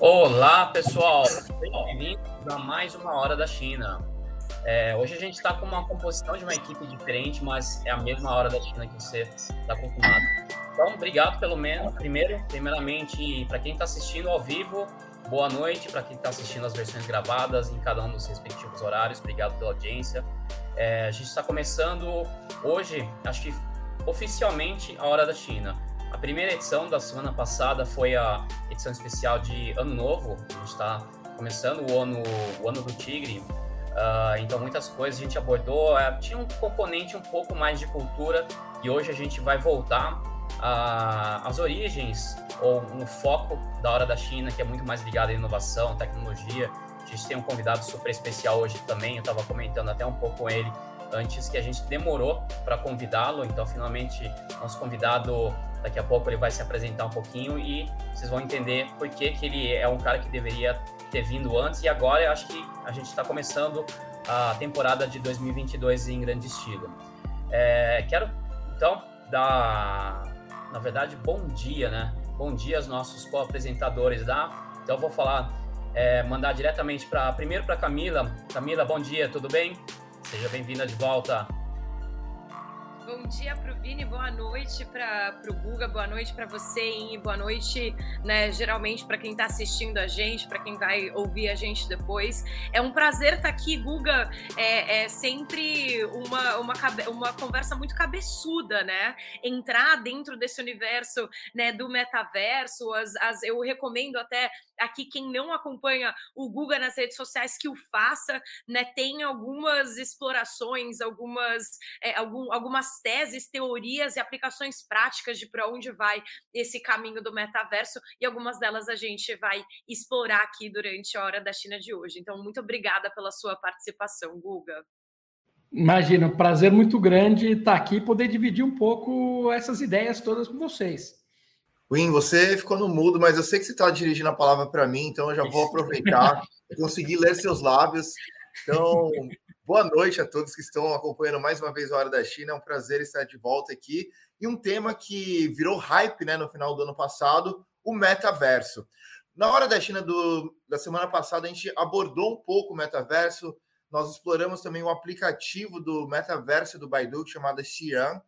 Olá, pessoal! Bem-vindos a mais uma Hora da China. É, hoje a gente está com uma composição de uma equipe diferente, mas é a mesma Hora da China que você está acostumado. Então, obrigado pelo menos, primeiro, primeiramente, para quem está assistindo ao vivo, boa noite. Para quem está assistindo as versões gravadas em cada um dos respectivos horários, obrigado pela audiência. É, a gente está começando hoje, acho que oficialmente, a Hora da China. A primeira edição da semana passada foi a edição especial de Ano Novo. A gente está começando o ano, o ano do Tigre. Uh, então, muitas coisas a gente abordou. Uh, tinha um componente um pouco mais de cultura e hoje a gente vai voltar às origens ou no foco da Hora da China, que é muito mais ligado à inovação, tecnologia. A gente tem um convidado super especial hoje também. Eu estava comentando até um pouco com ele antes que a gente demorou para convidá-lo. Então, finalmente, nosso convidado Daqui a pouco ele vai se apresentar um pouquinho e vocês vão entender por que, que ele é um cara que deveria ter vindo antes. E agora eu acho que a gente está começando a temporada de 2022 em grande estilo. É, quero então dar, na verdade, bom dia, né? Bom dia aos nossos co-apresentadores da. Então eu vou falar, é, mandar diretamente para primeiro para Camila. Camila, bom dia, tudo bem? Seja bem-vinda de volta Bom dia para o Vini, boa noite para o Guga, boa noite para você, Inhi, boa noite, né, geralmente para quem está assistindo a gente, para quem vai ouvir a gente depois. É um prazer estar tá aqui, Guga. É, é sempre uma, uma, uma conversa muito cabeçuda, né? Entrar dentro desse universo né, do metaverso. As, as, eu recomendo até aqui quem não acompanha o Guga nas redes sociais que o faça, né? Tem algumas explorações, algumas, é, algum, algumas teses, teorias e aplicações práticas de para onde vai esse caminho do metaverso e algumas delas a gente vai explorar aqui durante a hora da China de hoje. Então, muito obrigada pela sua participação, Guga. Imagina, um prazer muito grande estar aqui e poder dividir um pouco essas ideias todas com vocês. Win, você ficou no mudo, mas eu sei que você está dirigindo a palavra para mim, então eu já vou aproveitar. consegui ler seus lábios. Então, Boa noite a todos que estão acompanhando mais uma vez a Hora da China. É um prazer estar de volta aqui. E um tema que virou hype né, no final do ano passado, o metaverso. Na Hora da China do, da semana passada, a gente abordou um pouco o metaverso. Nós exploramos também o aplicativo do metaverso do Baidu, chamado Xi'an,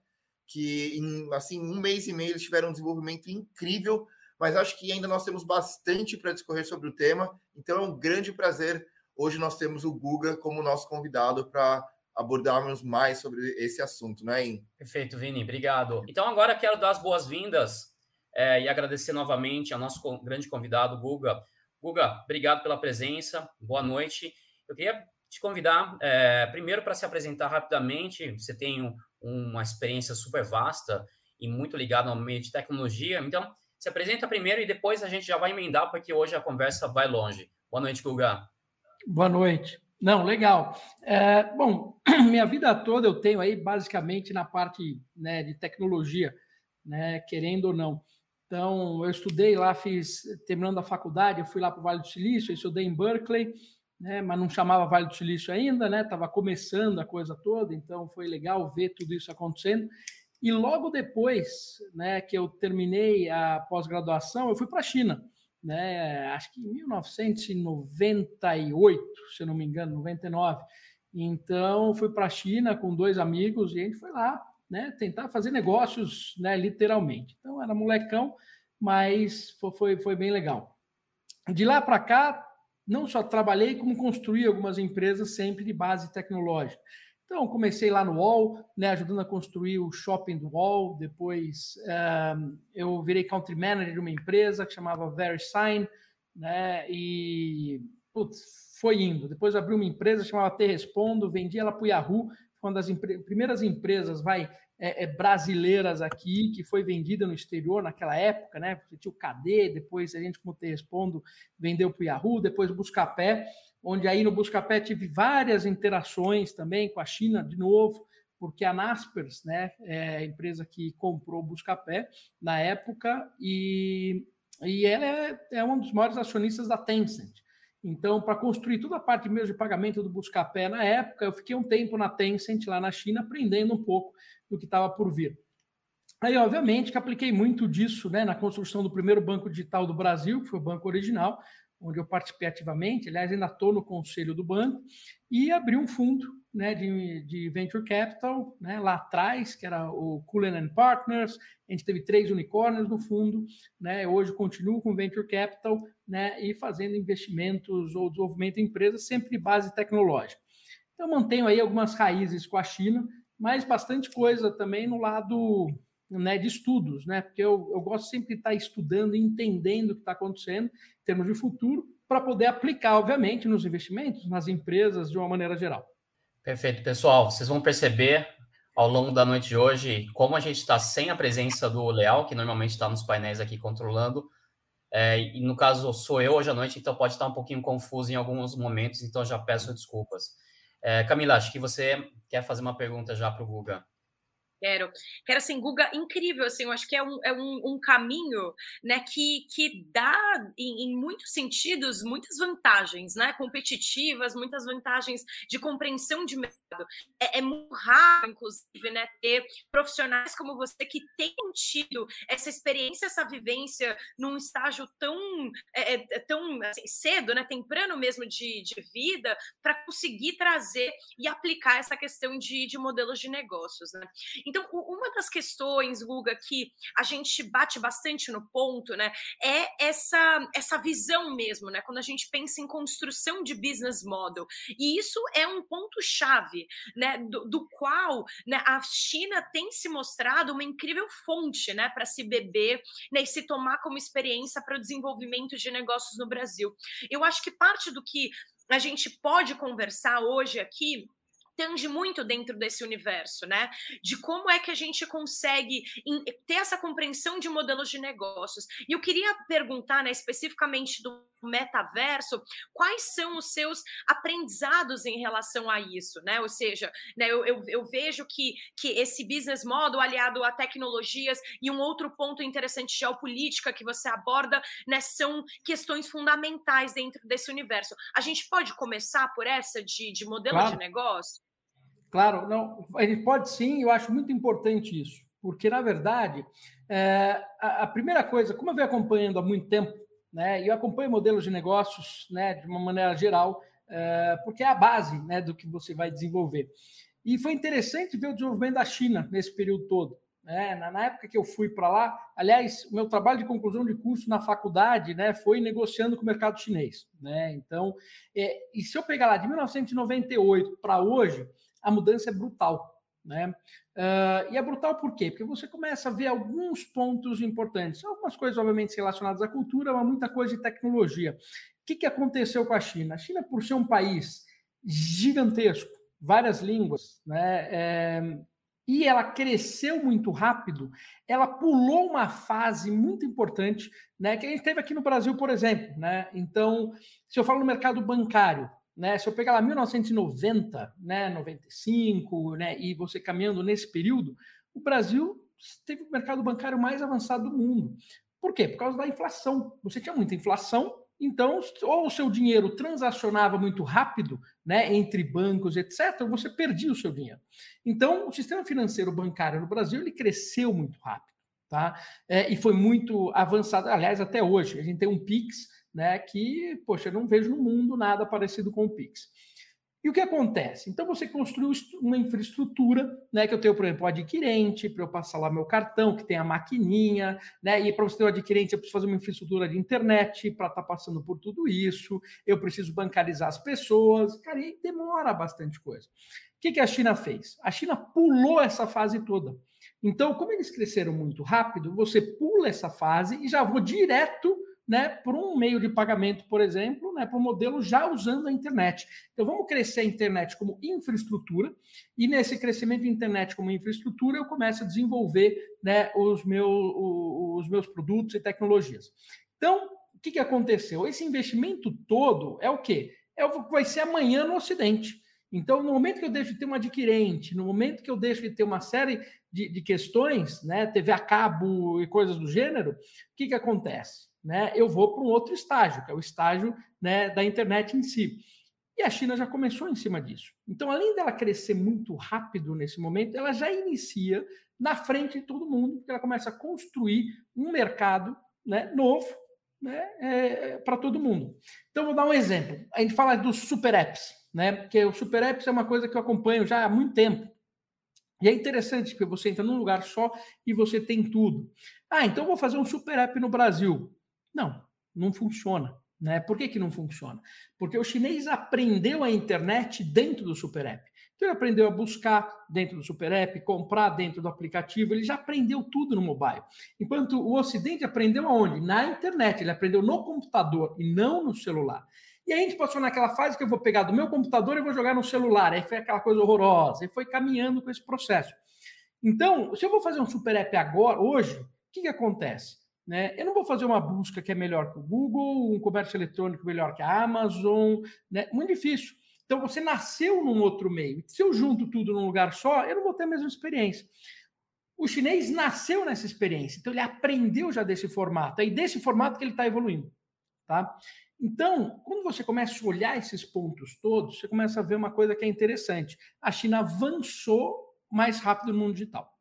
que em assim, um mês e meio eles tiveram um desenvolvimento incrível, mas acho que ainda nós temos bastante para discorrer sobre o tema. Então é um grande prazer Hoje nós temos o Guga como nosso convidado para abordarmos mais sobre esse assunto, né, In? Perfeito, Vini, obrigado. Então agora quero dar as boas-vindas é, e agradecer novamente ao nosso grande convidado, Guga. Guga, obrigado pela presença, boa noite. Eu queria te convidar, é, primeiro, para se apresentar rapidamente. Você tem um, uma experiência super vasta e muito ligada ao meio de tecnologia. Então, se apresenta primeiro e depois a gente já vai emendar, porque hoje a conversa vai longe. Boa noite, Guga. Boa noite. Não, legal. É, bom, minha vida toda eu tenho aí basicamente na parte né, de tecnologia, né, querendo ou não. Então, eu estudei lá, fiz, terminando a faculdade, eu fui lá para o Vale do Silício, eu estudei em Berkeley, né, mas não chamava Vale do Silício ainda, né? Estava começando a coisa toda, então foi legal ver tudo isso acontecendo. E logo depois, né, que eu terminei a pós-graduação, eu fui para a China né? Acho que em 1998, se não me engano, 99. Então, fui para a China com dois amigos e a gente foi lá, né, tentar fazer negócios, né, literalmente. Então, era molecão, mas foi, foi bem legal. De lá para cá, não só trabalhei, como construí algumas empresas sempre de base tecnológica. Então, comecei lá no UOL, né, ajudando a construir o shopping do UOL. Depois, um, eu virei country manager de uma empresa que chamava VeriSign, né, e putz, foi indo. Depois, abri uma empresa chamava Te Respondo, vendi ela para o Yahoo, foi uma das primeiras empresas, vai, é, é, brasileiras aqui, que foi vendida no exterior naquela época, né? Você tinha o KD, depois a gente, como Te Respondo, vendeu para o Yahoo, depois o Buscapé onde aí no Buscapé tive várias interações também com a China, de novo, porque a Naspers, né, é a empresa que comprou o Buscapé na época, e, e ela é, é um dos maiores acionistas da Tencent. Então, para construir toda a parte mesmo de pagamento do Buscapé na época, eu fiquei um tempo na Tencent, lá na China, aprendendo um pouco do que estava por vir. Aí, obviamente, que apliquei muito disso né, na construção do primeiro banco digital do Brasil, que foi o banco original, onde eu participei ativamente, aliás, ainda estou no conselho do banco, e abri um fundo né, de, de venture capital né, lá atrás, que era o Cullen Partners, a gente teve três unicórnios no fundo, né, hoje continuo com venture capital né, e fazendo investimentos ou desenvolvimento de empresas sempre de base tecnológica. Então, mantenho aí algumas raízes com a China, mas bastante coisa também no lado né, de estudos, né? Porque eu, eu gosto sempre de estar estudando entendendo o que está acontecendo em termos de futuro, para poder aplicar, obviamente, nos investimentos, nas empresas, de uma maneira geral. Perfeito, pessoal. Vocês vão perceber ao longo da noite de hoje como a gente está sem a presença do Leal, que normalmente está nos painéis aqui controlando. É, e no caso sou eu hoje à noite, então pode estar um pouquinho confuso em alguns momentos, então já peço desculpas. É, Camila, acho que você quer fazer uma pergunta já para o Guga. Quero. Quero, assim, Guga, incrível, assim, eu acho que é um, é um, um caminho, né, que, que dá, em, em, muitos sentidos, muitas vantagens, né, competitivas, muitas vantagens de compreensão de mercado. É, é muito raro, inclusive, né, ter profissionais como você que tenham tido essa experiência, essa vivência num estágio tão, é, é, é tão assim, cedo, né, temprano mesmo de, de vida, para conseguir trazer e aplicar essa questão de, de modelos de negócios, né. Então, uma das questões, Guga, que a gente bate bastante no ponto, né, é essa, essa visão mesmo, né, quando a gente pensa em construção de business model. E isso é um ponto-chave, né, do, do, qual né, a China tem se mostrado uma incrível fonte, né, para se beber né, e se tomar como experiência para o desenvolvimento de negócios no Brasil. Eu acho que parte do que a gente pode conversar hoje aqui tange muito dentro desse universo, né? De como é que a gente consegue ter essa compreensão de modelos de negócios. E eu queria perguntar, né, especificamente do metaverso, quais são os seus aprendizados em relação a isso, né? Ou seja, né, eu, eu, eu vejo que, que esse business model aliado a tecnologias e um outro ponto interessante geopolítica que você aborda, né, são questões fundamentais dentro desse universo. A gente pode começar por essa de, de modelo claro. de negócio? Claro, não, ele pode sim, eu acho muito importante isso, porque, na verdade, é, a, a, primeira coisa, como eu venho acompanhando há muito tempo, né, eu acompanho modelos de negócios né, de uma maneira geral, é, porque é a base né, do que você vai desenvolver. E foi interessante ver o desenvolvimento da China nesse período todo. Né? Na, na, época que eu fui para lá, aliás, o meu trabalho de conclusão de curso na faculdade né, foi negociando com o mercado chinês. Né? Então, é, e se eu pegar lá de 1998 para hoje, a mudança é brutal. Né? Uh, e é brutal por quê? Porque você começa a ver alguns pontos importantes, algumas coisas, obviamente, relacionadas à cultura, mas muita coisa de tecnologia. O que, que aconteceu com a China? A China, por ser um país gigantesco, várias línguas, né? É, e ela cresceu muito rápido, ela pulou uma fase muito importante, né? Que a gente teve aqui no Brasil, por exemplo, né? Então, se eu falo no mercado bancário, né? Se eu pegar lá 1990, né, 95, né, e você caminhando nesse período, o Brasil teve o mercado bancário mais avançado do mundo. Por quê? Por causa da inflação. Você tinha muita inflação, então, ou o seu dinheiro transacionava muito rápido, né, entre bancos, etc., ou você perdia o seu dinheiro. Então, o sistema financeiro bancário no Brasil ele cresceu muito rápido, tá? É, e foi muito avançado. Aliás, até hoje a gente tem um Pix né, que, poxa, eu não vejo no mundo nada parecido com o Pix. E o que acontece? Então você construiu uma infraestrutura, né? Que eu tenho, por exemplo, o adquirente, para eu passar lá meu cartão, que tem a maquininha, né? E para você ter o adquirente, eu preciso fazer uma infraestrutura de internet para estar tá passando por tudo isso, eu preciso bancarizar as pessoas, cara, e demora bastante coisa. O que, que a China fez? A China pulou essa fase toda. Então, como eles cresceram muito rápido, você pula essa fase e já vou direto né, por um meio de pagamento, por exemplo, né, para um modelo já usando a internet. Então, vamos crescer a internet como infraestrutura, e nesse crescimento de internet como infraestrutura, eu começo a desenvolver né, os, meu, os meus produtos e tecnologias. Então, o que, que aconteceu? Esse investimento todo é o quê? É o que vai ser amanhã no Ocidente. Então, no momento que eu deixo de ter um adquirente, no momento que eu deixo de ter uma série de, de questões, né, TV a cabo e coisas do gênero, o que, que acontece? né, eu vou para um outro estágio, que é o estágio né, da internet em si. E a China já começou em cima disso. Então, além dela crescer muito rápido nesse momento, ela já inicia na frente de todo mundo, porque ela começa a construir um mercado né, novo né, é, para todo mundo. Então, vou dar um exemplo. A gente fala dos super apps, né? Porque o super apps é uma coisa que eu acompanho já há muito tempo. E é interessante porque você entra num lugar só e você tem tudo. Ah, então vou fazer um super app no Brasil. Não, não funciona. Né? Por que, que não funciona? Porque o chinês aprendeu a internet dentro do Super App. Então ele aprendeu a buscar dentro do Super App, comprar dentro do aplicativo, ele já aprendeu tudo no mobile. Enquanto o Ocidente aprendeu aonde? Na internet, ele aprendeu no computador e não no celular. E aí a gente passou naquela fase que eu vou pegar do meu computador e vou jogar no celular. Aí foi aquela coisa horrorosa. E foi caminhando com esse processo. Então, se eu vou fazer um Super App agora, hoje, o que, que acontece? Né? Eu não vou fazer uma busca que é melhor que o Google, um comércio eletrônico melhor que a Amazon, né? muito difícil. Então você nasceu num outro meio. Se eu junto tudo num lugar só, eu não vou ter a mesma experiência. O chinês nasceu nessa experiência, então ele aprendeu já desse formato, é desse formato que ele está evoluindo. Tá? Então, quando você começa a olhar esses pontos todos, você começa a ver uma coisa que é interessante. A China avançou mais rápido no mundo digital.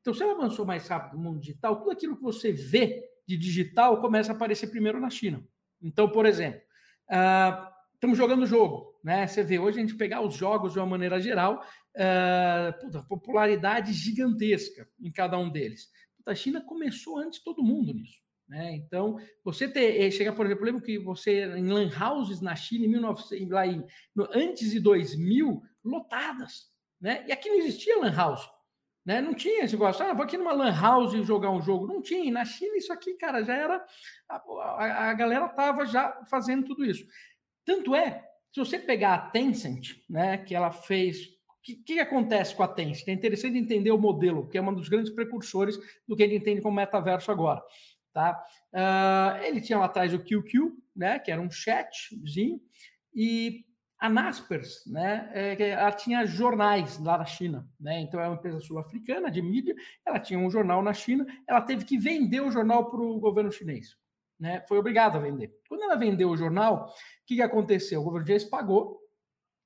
Então, se ela avançou mais rápido no mundo digital, tudo aquilo que você vê de digital começa a aparecer primeiro na China. Então, por exemplo, uh, estamos jogando jogo, né? Você vê, hoje a gente pegar os jogos de uma maneira geral, uh, puta, popularidade gigantesca em cada um deles. Puta, a China começou antes todo mundo nisso. Né? Então, você ter, eh, chegar, por exemplo, lembro que você em lan houses na China em 1900, lá em, no, antes de 2000, lotadas, né? E aqui não existia lan house. Né? Não tinha esse negócio, ah, vou aqui numa lan house jogar um jogo. Não tinha. Na China, isso aqui, cara, já era. A, a, a galera estava já fazendo tudo isso. Tanto é, se você pegar a Tencent, né, que ela fez. O que, que, acontece com a Tencent? É interessante entender o modelo, que é um dos grandes precursores do que a gente entende como metaverso agora. Tá? Uh, ele tinha lá atrás o QQ, né, que era um chatzinho, e a Naspers, né, é, ela tinha jornais lá na China, né? Então é uma empresa sul-africana de mídia, ela tinha um jornal na China, ela teve que vender o jornal para o governo chinês, né? Foi obrigada a vender. Quando ela vendeu o jornal, o que, que aconteceu? O governo chinês pagou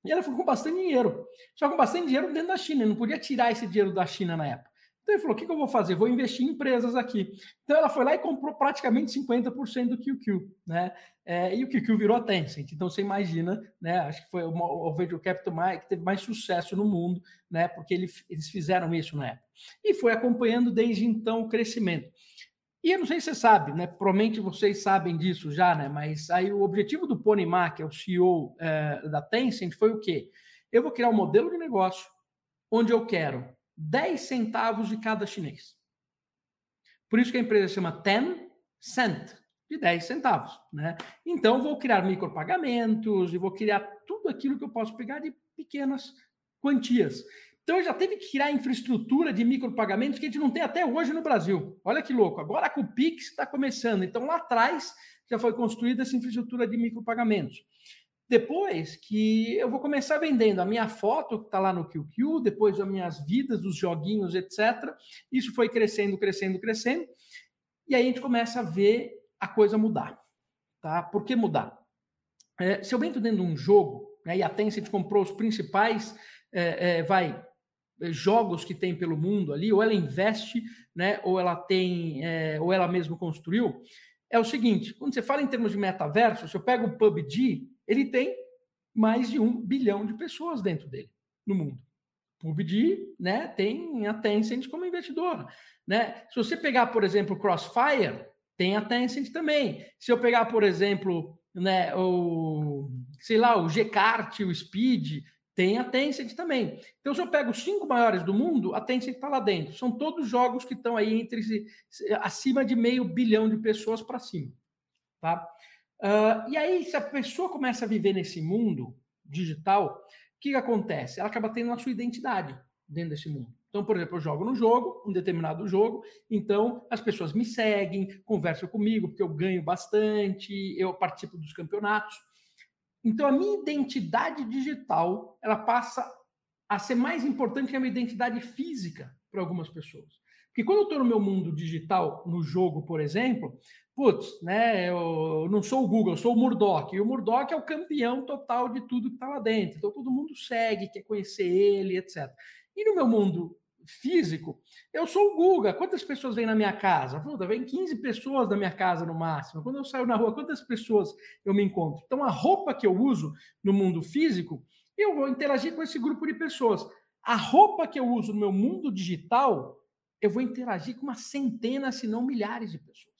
e ela ficou com bastante dinheiro, só com bastante dinheiro dentro da China, não podia tirar esse dinheiro da China na época. Então ele falou: o que, que eu vou fazer? Vou investir em empresas aqui. Então ela foi lá e comprou praticamente 50% do QQ, né? É, e o QQ virou a Tencent. Então você imagina, né? Acho que foi o, o venture capital mais, que teve mais sucesso no mundo, né? Porque ele, eles fizeram isso na época. E foi acompanhando desde então o crescimento. E eu não sei se você sabe, né? Provavelmente vocês sabem disso já, né? Mas aí o objetivo do Pony Ma, que é o CEO é, da Tencent, foi o quê? Eu vou criar um modelo de negócio onde eu quero 10 centavos de cada chinês. Por isso que a empresa chama Ten Cent, de 10 centavos. Né? Então, vou criar micropagamentos e vou criar tudo aquilo que eu posso pegar de pequenas quantias. Então, já teve que criar infraestrutura de micropagamentos que a gente não tem até hoje no Brasil. Olha que louco. Agora com o Pix está começando. Então, lá atrás já foi construída essa infraestrutura de micropagamentos. Depois que eu vou começar vendendo a minha foto, que está lá no QQ, depois as minhas vidas, os joguinhos, etc. Isso foi crescendo, crescendo, crescendo. E aí a gente começa a ver a coisa mudar. Tá? Por que mudar? É, se eu entro dentro de um jogo, né, e a Tencent comprou os principais, é, é, vai, jogos que tem pelo mundo ali, ou ela investe, né, ou ela tem, é, ou ela mesmo construiu, é o seguinte, quando você fala em termos de metaverso, se eu pego o PUBG, ele tem mais de um bilhão de pessoas dentro dele, no mundo. PUBG, né, tem a Tencent como investidora, né? Se você pegar, por exemplo, Crossfire, tem a Tencent também. Se eu pegar, por exemplo, né, o sei lá, o Gcart, o Speed, tem a Tencent também. Então, se eu pego os cinco maiores do mundo, a Tencent está lá dentro. São todos jogos que estão aí entre acima de meio bilhão de pessoas para cima, tá? Uh, e aí, se a pessoa começa a viver nesse mundo digital, o que, que acontece? Ela acaba tendo a sua identidade dentro desse mundo. Então, por exemplo, eu jogo no jogo, um determinado jogo, então as pessoas me seguem, conversam comigo, porque eu ganho bastante, eu participo dos campeonatos. Então, a minha identidade digital, ela passa a ser mais importante que a minha identidade física para algumas pessoas. Porque quando eu estou no meu mundo digital, no jogo, por exemplo, putz, né, eu não sou o Google, eu sou o Murdoch. E o Murdoch é o campeão total de tudo que está lá dentro. Então todo mundo segue, quer conhecer ele, etc. E no meu mundo físico, eu sou o Guga. Quantas pessoas vêm na minha casa? Puta, vem 15 pessoas na minha casa no máximo. Quando eu saio na rua, quantas pessoas eu me encontro? Então a roupa que eu uso no mundo físico, eu vou interagir com esse grupo de pessoas. A roupa que eu uso no meu mundo digital, eu vou interagir com uma centena, se não milhares de pessoas.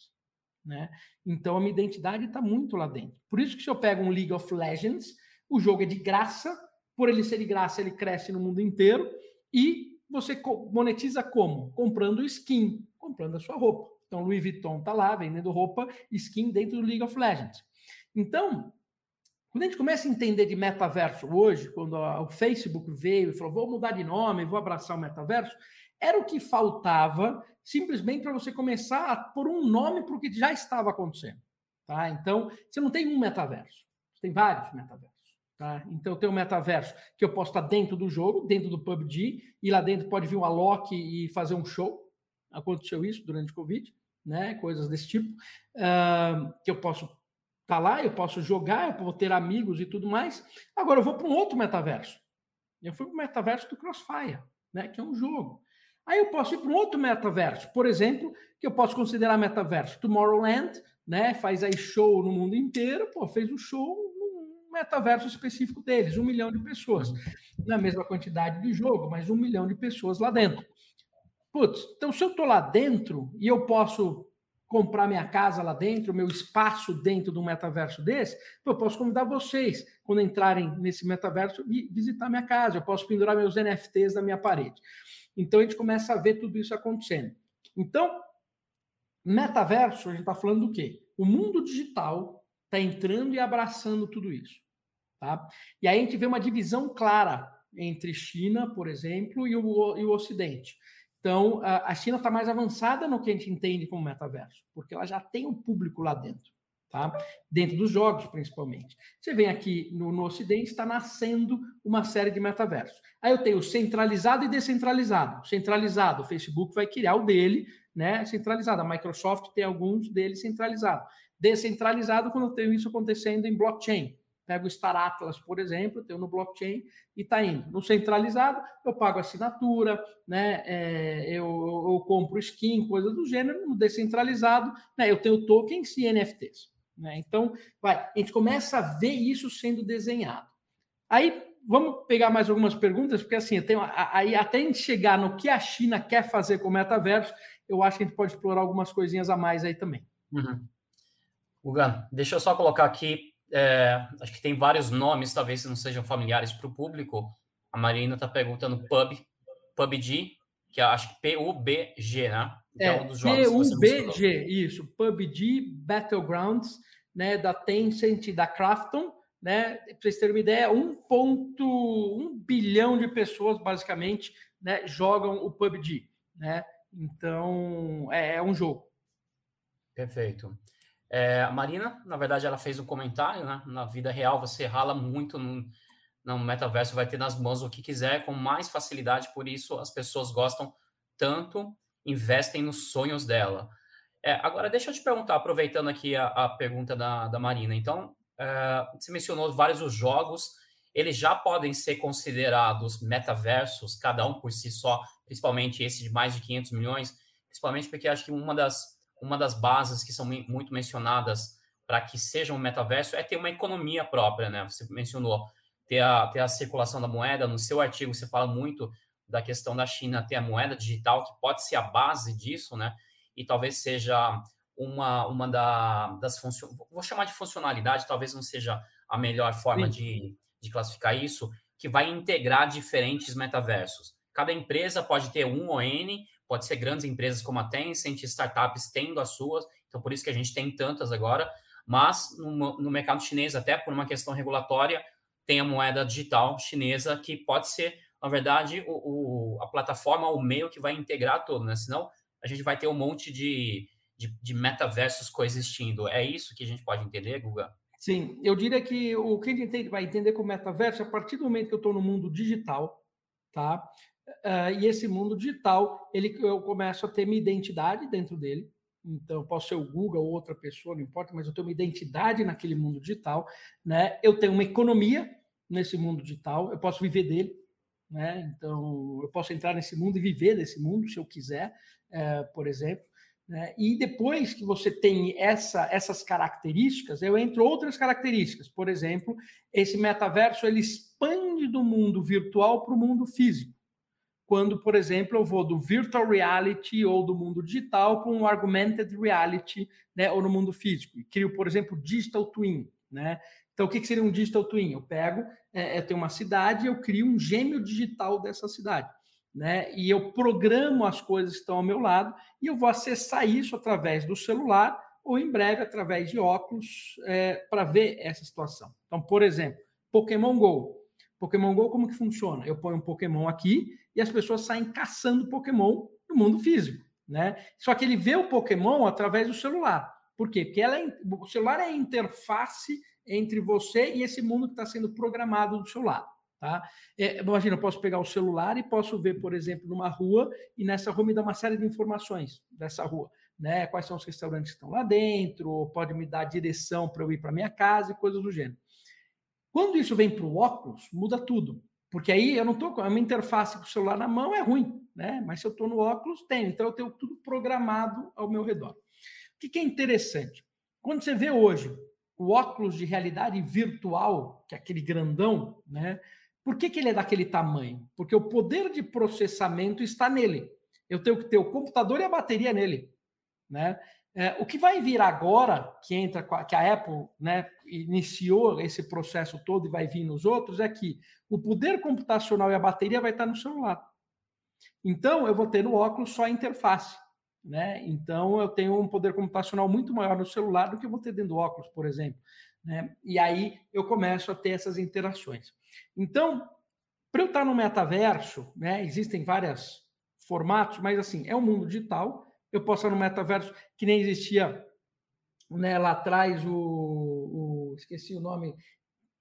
Né? Então a minha identidade está muito lá dentro. Por isso que se eu pego um League of Legends, o jogo é de graça, por ele ser de graça, ele cresce no mundo inteiro e você monetiza como? Comprando skin, comprando a sua roupa. Então Louis Vuitton está lá vendendo roupa, skin dentro do League of Legends. Então, quando a gente começa a entender de metaverso hoje, quando o Facebook veio e falou, vou mudar de nome, vou abraçar o metaverso, era o que faltava simplesmente para você começar a pôr um nome para o que já estava acontecendo. Tá? Então, você não tem um metaverso, você tem vários metaversos. Tá? Então, eu tenho um metaverso que eu posso estar dentro do jogo, dentro do PUBG, e lá dentro pode vir um Alok e fazer um show. Aconteceu isso durante o Covid, né? coisas desse tipo. Uh, que eu posso estar lá, eu posso jogar, eu vou ter amigos e tudo mais. Agora, eu vou para um outro metaverso. Eu fui para o metaverso do Crossfire, né? que é um jogo. Aí eu posso ir para um outro metaverso, por exemplo, que eu posso considerar metaverso Tomorrowland, né? Faz aí show no mundo inteiro, pô, fez um show metaverso específico deles, um milhão de pessoas. Na mesma quantidade de jogo, mas um milhão de pessoas lá dentro. Putz, então se eu estou lá dentro e eu posso comprar minha casa lá dentro, meu espaço dentro de um metaverso desse, eu posso convidar vocês, quando entrarem nesse metaverso, visitar minha casa. Eu posso pendurar meus NFTs na minha parede. Então a gente começa a ver tudo isso acontecendo. Então, metaverso, a gente está falando do quê? O mundo digital está entrando e abraçando tudo isso. Tá? E aí a gente vê uma divisão clara entre China, por exemplo, e o, e o Ocidente. Então, a China está mais avançada no que a gente entende como metaverso, porque ela já tem um público lá dentro tá? dentro dos jogos, principalmente. Você vem aqui no, no Ocidente, está nascendo uma série de metaversos. Aí eu tenho centralizado e descentralizado. Centralizado, o Facebook vai criar o dele, né? Centralizado. A Microsoft tem alguns deles centralizados. Descentralizado, quando eu tenho isso acontecendo em blockchain. Pego o Star Atlas, por exemplo, tenho no blockchain e está indo. No centralizado, eu pago assinatura, né? É, eu, eu, compro skin, coisas do gênero. No descentralizado, né? eu tenho tokens e NFTs. Né? Então, vai, a gente começa a ver isso sendo desenhado. Aí, vamos pegar mais algumas perguntas, porque assim, tenho, aí até a gente chegar no que a China quer fazer com o metaverso, eu acho que a gente pode explorar algumas coisinhas a mais aí também. Uhum. Ugan, deixa eu só colocar aqui, é, acho que tem vários nomes, talvez não sejam familiares para o público. A Marina está perguntando pub, PUBG, que acho que P-U-B-G, né? é, é um dos jogos PUBG, isso, PUBG Battlegrounds, né, da Tencent da Krafton, né? Para vocês terem uma ideia, 1.1 bilhão de pessoas basicamente, né, jogam o PUBG, né? Então, é, é um jogo. Perfeito. É, a Marina, na verdade, ela fez um comentário, né? Na vida real, você rala muito no, no metaverso, vai ter nas mãos o que quiser, com mais facilidade, por isso as pessoas gostam tanto investem nos sonhos dela. É, agora, deixa eu te perguntar, aproveitando aqui a, a pergunta da, da Marina. Então, é, você mencionou vários os jogos, eles já podem ser considerados metaversos, cada um por si só, principalmente esse de mais de 500 milhões, principalmente porque acho que uma das, uma das bases que são muito mencionadas para que seja um metaverso é ter uma economia própria, né? Você mencionou ter a, ter a circulação da moeda. No seu artigo, você fala muito da questão da China ter a moeda digital, que pode ser a base disso, né? E talvez seja uma, uma da, das funções, vou chamar de funcionalidade, talvez não seja a melhor forma de, de classificar isso, que vai integrar diferentes metaversos. Cada empresa pode ter um ou N, pode ser grandes empresas como a Tencent, startups tendo as suas, então por isso que a gente tem tantas agora, mas no, no mercado chinês, até por uma questão regulatória, tem a moeda digital chinesa que pode ser, na verdade, o, o, a plataforma, o meio que vai integrar todo, né? Senão a gente vai ter um monte de, de, de metaversos coexistindo. É isso que a gente pode entender, Guga? Sim, eu diria que o que a gente vai entender com metaverso, a partir do momento que eu estou no mundo digital, tá? Uh, e esse mundo digital, ele, eu começo a ter minha identidade dentro dele. Então, eu posso ser o Google ou outra pessoa, não importa, mas eu tenho uma identidade naquele mundo digital, né? Eu tenho uma economia nesse mundo digital, eu posso viver dele, né? Então, eu posso entrar nesse mundo e viver desse mundo, se eu quiser, uh, por exemplo. Né? E depois que você tem essa, essas características, eu entro outras características. Por exemplo, esse metaverso ele expande do mundo virtual para o mundo físico quando, por exemplo, eu vou do virtual reality ou do mundo digital para um augmented reality, né, ou no mundo físico. E crio, por exemplo, digital twin, né? Então, o que seria um digital twin? Eu pego, é, eu tenho uma cidade, eu crio um gêmeo digital dessa cidade, né? E eu programo as coisas que estão ao meu lado e eu vou acessar isso através do celular ou em breve através de óculos é, para ver essa situação. Então, por exemplo, Pokémon Go. Pokémon Go, como que funciona? Eu ponho um Pokémon aqui e as pessoas saem caçando Pokémon no mundo físico, né? Só que ele vê o Pokémon através do celular. Por quê? Porque ela é, o celular é a interface entre você e esse mundo que está sendo programado do seu lado. Tá? É, imagina, eu posso pegar o celular e posso ver, por exemplo, numa rua, e nessa rua me dá uma série de informações dessa rua. Né? Quais são os restaurantes que estão lá dentro, pode me dar direção para eu ir para minha casa e coisas do gênero. Quando isso vem para o óculos, muda tudo. Porque aí eu não estou com a minha interface com o celular na mão é ruim, né? Mas se eu estou no óculos, tem. Então eu tenho tudo programado ao meu redor. O que, que é interessante? Quando você vê hoje o óculos de realidade virtual, que é aquele grandão, né? Por que, que ele é daquele tamanho? Porque o poder de processamento está nele. Eu tenho que ter o computador e a bateria nele. Né? É, o que vai vir agora, que entra que a Apple né, iniciou esse processo todo e vai vir nos outros, é que o poder computacional e a bateria vai estar no celular. Então, eu vou ter no óculos só a interface. Né? Então, eu tenho um poder computacional muito maior no celular do que eu vou ter dentro do óculos, por exemplo. Né? E aí eu começo a ter essas interações. Então, para eu estar no metaverso, né, existem vários formatos, mas assim, é um mundo digital eu posso estar no metaverso que nem existia né, lá atrás o, o, esqueci o nome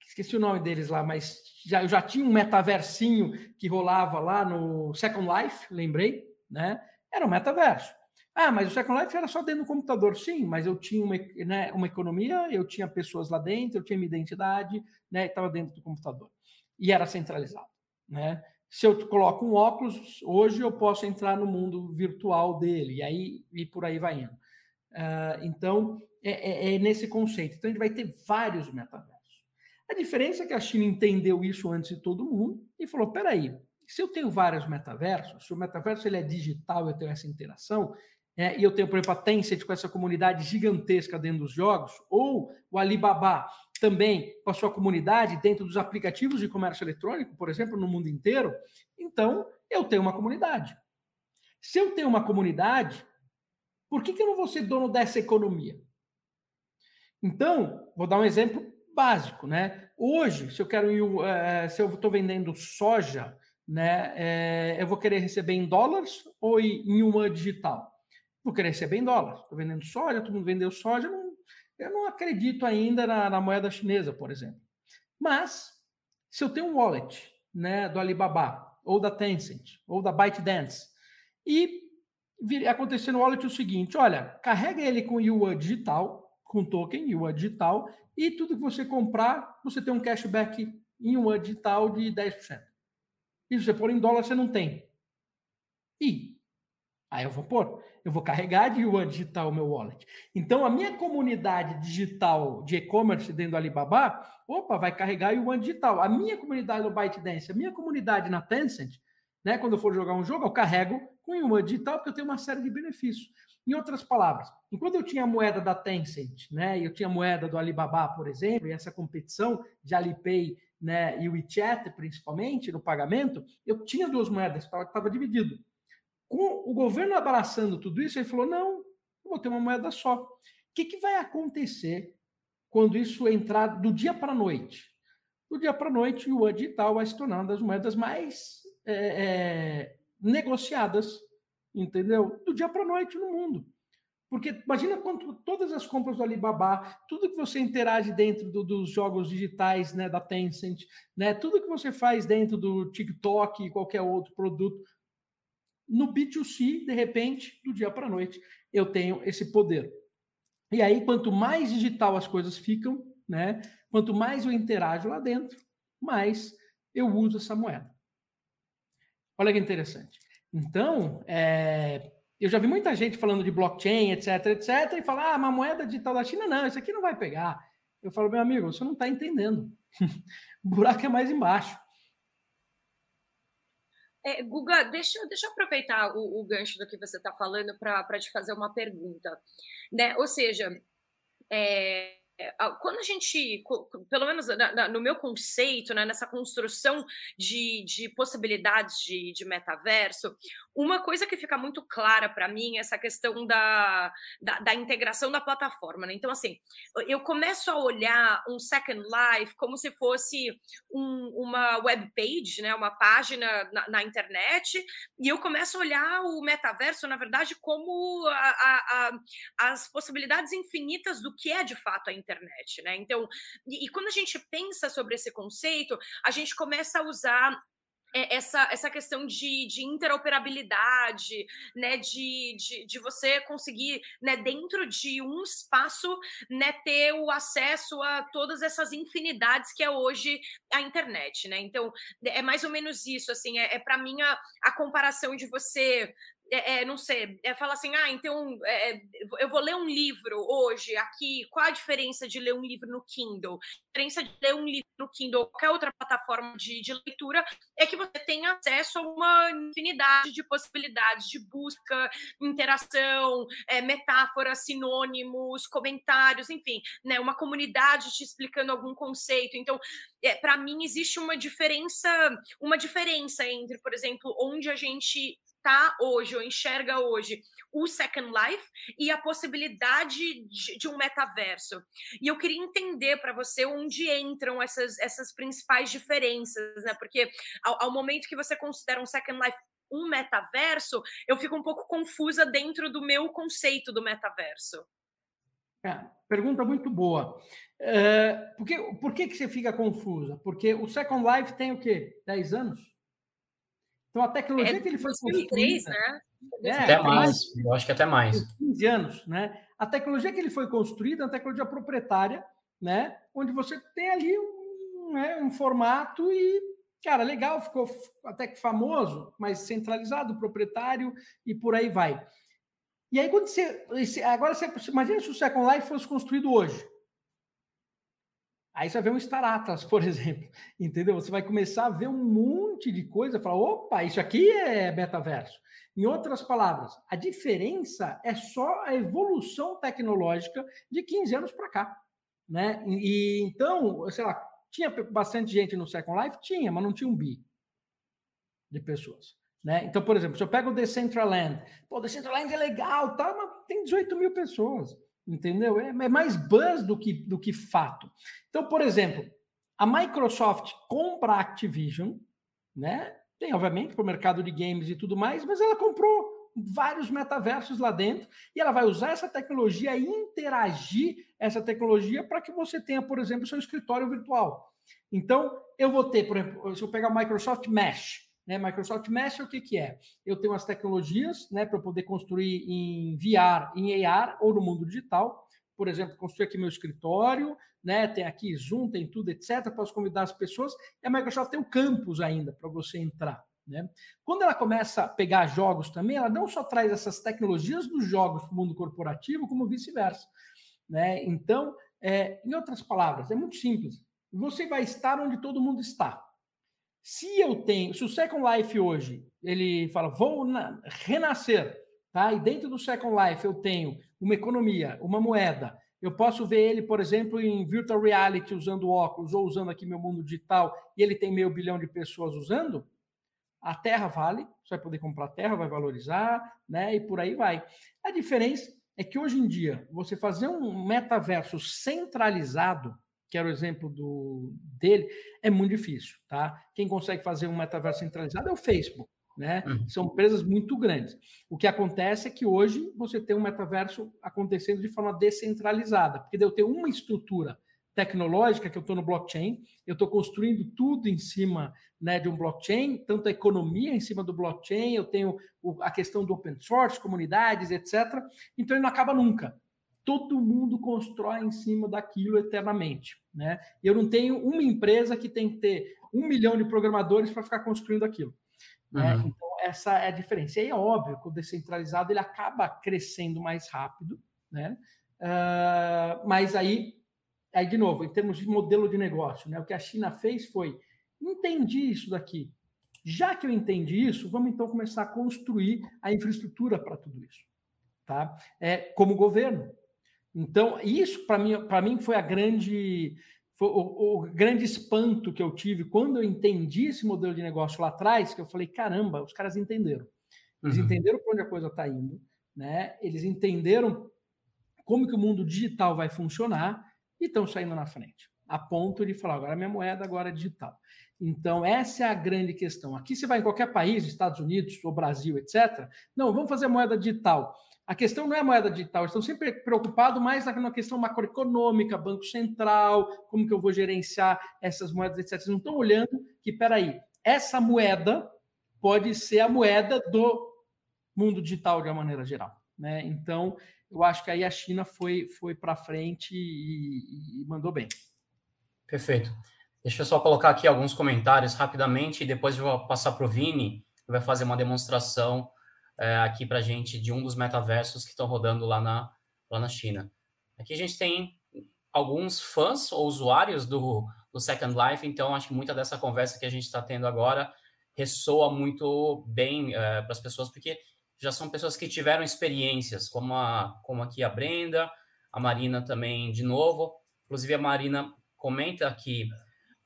esqueci o nome deles lá mas já eu já tinha um metaversinho que rolava lá no Second Life lembrei né era um metaverso. Ah mas o Second Life era só dentro do computador sim mas eu tinha uma, né, uma economia eu tinha pessoas lá dentro eu tinha minha identidade né estava dentro do computador. E era centralizado né se eu coloco um óculos, hoje eu posso entrar no mundo virtual dele, e aí e por aí vai indo. Uh, então, é, é, é, nesse conceito. Então, a gente vai ter vários metaversos. A diferença é que a China entendeu isso antes de todo mundo e falou: peraí, se eu tenho vários metaversos, se o metaverso ele é digital, eu tenho essa interação, é, e eu tenho, por exemplo, a Tencent com essa comunidade gigantesca dentro dos jogos, ou o Alibaba também com a sua comunidade dentro dos aplicativos de comércio eletrônico, por exemplo, no mundo inteiro, então eu tenho uma comunidade. Se eu tenho uma comunidade, por que, que eu não vou ser dono dessa economia? Então, vou dar um exemplo básico, né? Hoje, se eu quero uh, se eu estou vendendo soja, né, uh, eu vou querer receber em dólares ou em uma digital? Vou querer receber em dólares. Estou vendendo soja, todo mundo vendeu soja, não eu não acredito ainda na, na, moeda chinesa, por exemplo. Mas, se eu tenho um wallet né, do Alibaba, ou da Tencent, ou da ByteDance, e acontecer no wallet o seguinte: olha, carrega ele com Yuan digital, com token Yuan digital, e tudo que você comprar, você tem um cashback em Yuan digital de 10%. E se você pôr em dólar, você não tem. E aí eu vou pôr. Eu vou carregar de yuan digital o meu wallet. Então, a minha comunidade digital de e-commerce dentro do Alibaba, opa, vai carregar yuan digital. A minha comunidade no ByteDance, a minha comunidade na Tencent, né, quando eu for jogar um jogo, eu carrego com yuan digital, porque eu tenho uma série de benefícios. Em outras palavras, enquanto eu tinha a moeda da Tencent, né, eu tinha a moeda do Alibaba, por exemplo, e essa competição de Alipay né, e WeChat, principalmente, no pagamento, eu tinha duas moedas, estava dividido. Com o governo abraçando tudo isso, ele falou: não, vou ter uma moeda só. O que, que vai acontecer quando isso entrar do dia para a noite? Do dia para a noite, o digital vai se tornar uma das moedas mais é, é, negociadas, entendeu? Do dia para a noite no mundo. Porque imagina quanto todas as compras do Alibaba, tudo que você interage dentro do, dos jogos digitais né, da Tencent, né, tudo que você faz dentro do TikTok e qualquer outro produto, no B2C, de repente, do dia para a noite, eu tenho esse poder. E aí, quanto mais digital as coisas ficam, né, quanto mais eu interajo lá dentro, mais eu uso essa moeda. Olha que interessante. Então, é, eu já vi muita gente falando de blockchain, etc, etc, e falar, ah, uma moeda digital da China, não, isso aqui não vai pegar. Eu falo, meu amigo, você não está entendendo. o buraco é mais embaixo. É, Guga, deixa, deixa eu aproveitar o, o gancho do que você está falando para te fazer uma pergunta. Né? Ou seja, é, é, quando a gente, pelo menos no meu conceito, né, nessa construção de, de possibilidades de, de, metaverso, uma coisa que fica muito clara para mim é essa questão da, da, da integração da plataforma. Né? Então, assim, eu começo a olhar um Second Life como se fosse um, uma web page, né, uma página na, na, internet, e eu começo a olhar o metaverso, na verdade, como a, a, a, as possibilidades infinitas do que é de fato a internet né? Então, e, e quando a gente pensa sobre esse conceito, a gente começa a usar essa, essa questão de, de interoperabilidade, né, de, de, de, você conseguir, né, dentro de um espaço, né, ter o acesso a todas essas infinidades que é hoje a internet, né, então é mais ou menos isso, assim, é, é para mim a, a comparação de você é, é, não sei, é falar assim, ah, então é, é, eu vou ler um livro hoje aqui, qual a diferença de ler um livro no Kindle? A diferença de ler um livro no Kindle ou qualquer outra plataforma de, de leitura é que você tem acesso a uma infinidade de possibilidades de busca, interação, é, metáforas, sinônimos, comentários, enfim, né, uma comunidade te explicando algum conceito. Então, é, para mim existe uma diferença, uma diferença entre, por exemplo, onde a gente está hoje, ou enxerga hoje, o Second Life e a possibilidade de, de um metaverso. E eu queria entender para você onde entram essas, essas principais diferenças, né? Porque ao, ao momento que você considera um Second Life um metaverso, eu fico um pouco confusa dentro do meu conceito do metaverso. É, pergunta muito boa. É, por, que, por que, que você fica confusa? Porque o Second Life tem o quê? 10 anos? Então, a tecnologia é, que ele foi 2003, né? É, até mais, eu acho que até mais. 15 anos, né? A tecnologia que ele foi construída é uma tecnologia proprietária, né? Onde você tem ali um, né, um formato e, cara, legal, ficou até que famoso, mas centralizado, proprietário e por aí vai. E aí, quando você. Agora, você imagina se o Second Life fosse construído hoje. Aí você vai ver um Star Atlas, por exemplo, entendeu? Você vai começar a ver um monte de coisa, falar, opa, isso aqui é metaverso. Em outras palavras, a diferença é só a evolução tecnológica de 15 anos para cá, né? E então, sei lá, tinha bastante gente no Second Life? Tinha, mas não tinha um bi de pessoas. Né? Então, por exemplo, se eu pego o Decentraland, pô, Decentraland é legal, tá, mas tem 18 mil pessoas entendeu? É, é mais buzz do que, do que fato. Então, por exemplo, a Microsoft compra a Activision, né? Tem, obviamente, para o mercado de games e tudo mais, mas ela comprou vários metaversos lá dentro e ela vai usar essa tecnologia e interagir essa tecnologia para que você tenha, por exemplo, seu escritório virtual. Então, eu vou ter, por exemplo, se eu pegar o Microsoft Mesh, né? Microsoft Mesh, o que, que é? Eu tenho as tecnologias né, para poder construir em VR, em AR ou no mundo digital. Por exemplo, construir aqui meu escritório, né? tem aqui Zoom, tem tudo, etc. Posso convidar as pessoas. E a Microsoft tem o campus ainda para você entrar. Né? Quando ela começa a pegar jogos também, ela não só traz essas tecnologias dos jogos para o mundo corporativo, como vice-versa. Né? Então, é, em outras palavras, é muito simples. Você vai estar onde todo mundo está. Se eu tenho, se o Second Life hoje ele fala, vou na, renascer, tá? E dentro do Second Life eu tenho uma economia, uma moeda. Eu posso ver ele, por exemplo, em virtual reality usando óculos ou usando aqui meu mundo digital e ele tem meio bilhão de pessoas usando a terra vale, você vai poder comprar terra, vai valorizar, né? E por aí vai. A diferença é que hoje em dia, você fazer um metaverso centralizado, que era o exemplo do, dele, é muito difícil, tá? Quem consegue fazer um metaverso centralizado é o Facebook, né? Uhum. São empresas muito grandes. O que acontece é que hoje você tem um metaverso acontecendo de forma descentralizada, porque eu tenho uma estrutura tecnológica, que eu estou no blockchain, eu estou construindo tudo em cima né, de um blockchain, tanto a economia em cima do blockchain, eu tenho a questão do open source, comunidades, etc. Então ele não acaba nunca. Todo mundo constrói em cima daquilo eternamente. Né? Eu não tenho uma empresa que tem que ter um milhão de programadores para ficar construindo aquilo. Né? Uhum. Então, essa é a diferença. E é óbvio que o descentralizado ele acaba crescendo mais rápido, né? Uh, mas aí Aí, de novo, em termos de modelo de negócio, né, o que a China fez foi: entendi isso daqui. Já que eu entendi isso, vamos então começar a construir a infraestrutura para tudo isso. Tá? É, como governo. Então, isso para mim, para mim foi a grande foi o, o, grande espanto que eu tive quando eu entendi esse modelo de negócio lá atrás, que eu falei, caramba, os caras entenderam. Eles uhum. entenderam para onde a coisa está indo, né? Eles entenderam como que o mundo digital vai funcionar e estão saindo na frente, a ponto de falar, agora minha moeda agora é digital. Então, essa é a grande questão. Aqui você vai em qualquer país, Estados Unidos ou Brasil, etc. Não, vamos fazer moeda digital. A questão não é moeda digital, estão sempre preocupados mais na questão macroeconômica, Banco Central, como que eu vou gerenciar essas moedas, etc. Eles não estão olhando que, peraí, essa moeda pode ser a moeda do mundo digital de uma maneira geral. Né? Então, eu acho que aí a China foi, foi para frente e, e, mandou bem. Perfeito. Deixa eu só colocar aqui alguns comentários rapidamente e depois eu vou passar para o Vini, que vai fazer uma demonstração é, aqui para a gente de um dos metaversos que estão rodando lá na, lá na China. Aqui a gente tem alguns fãs ou usuários do, do Second Life, então acho que muita dessa conversa que a gente está tendo agora ressoa muito bem é, para as pessoas, porque já são pessoas que tiveram experiências, como, a, como aqui a Brenda, a Marina também, de novo. Inclusive, a Marina comenta aqui,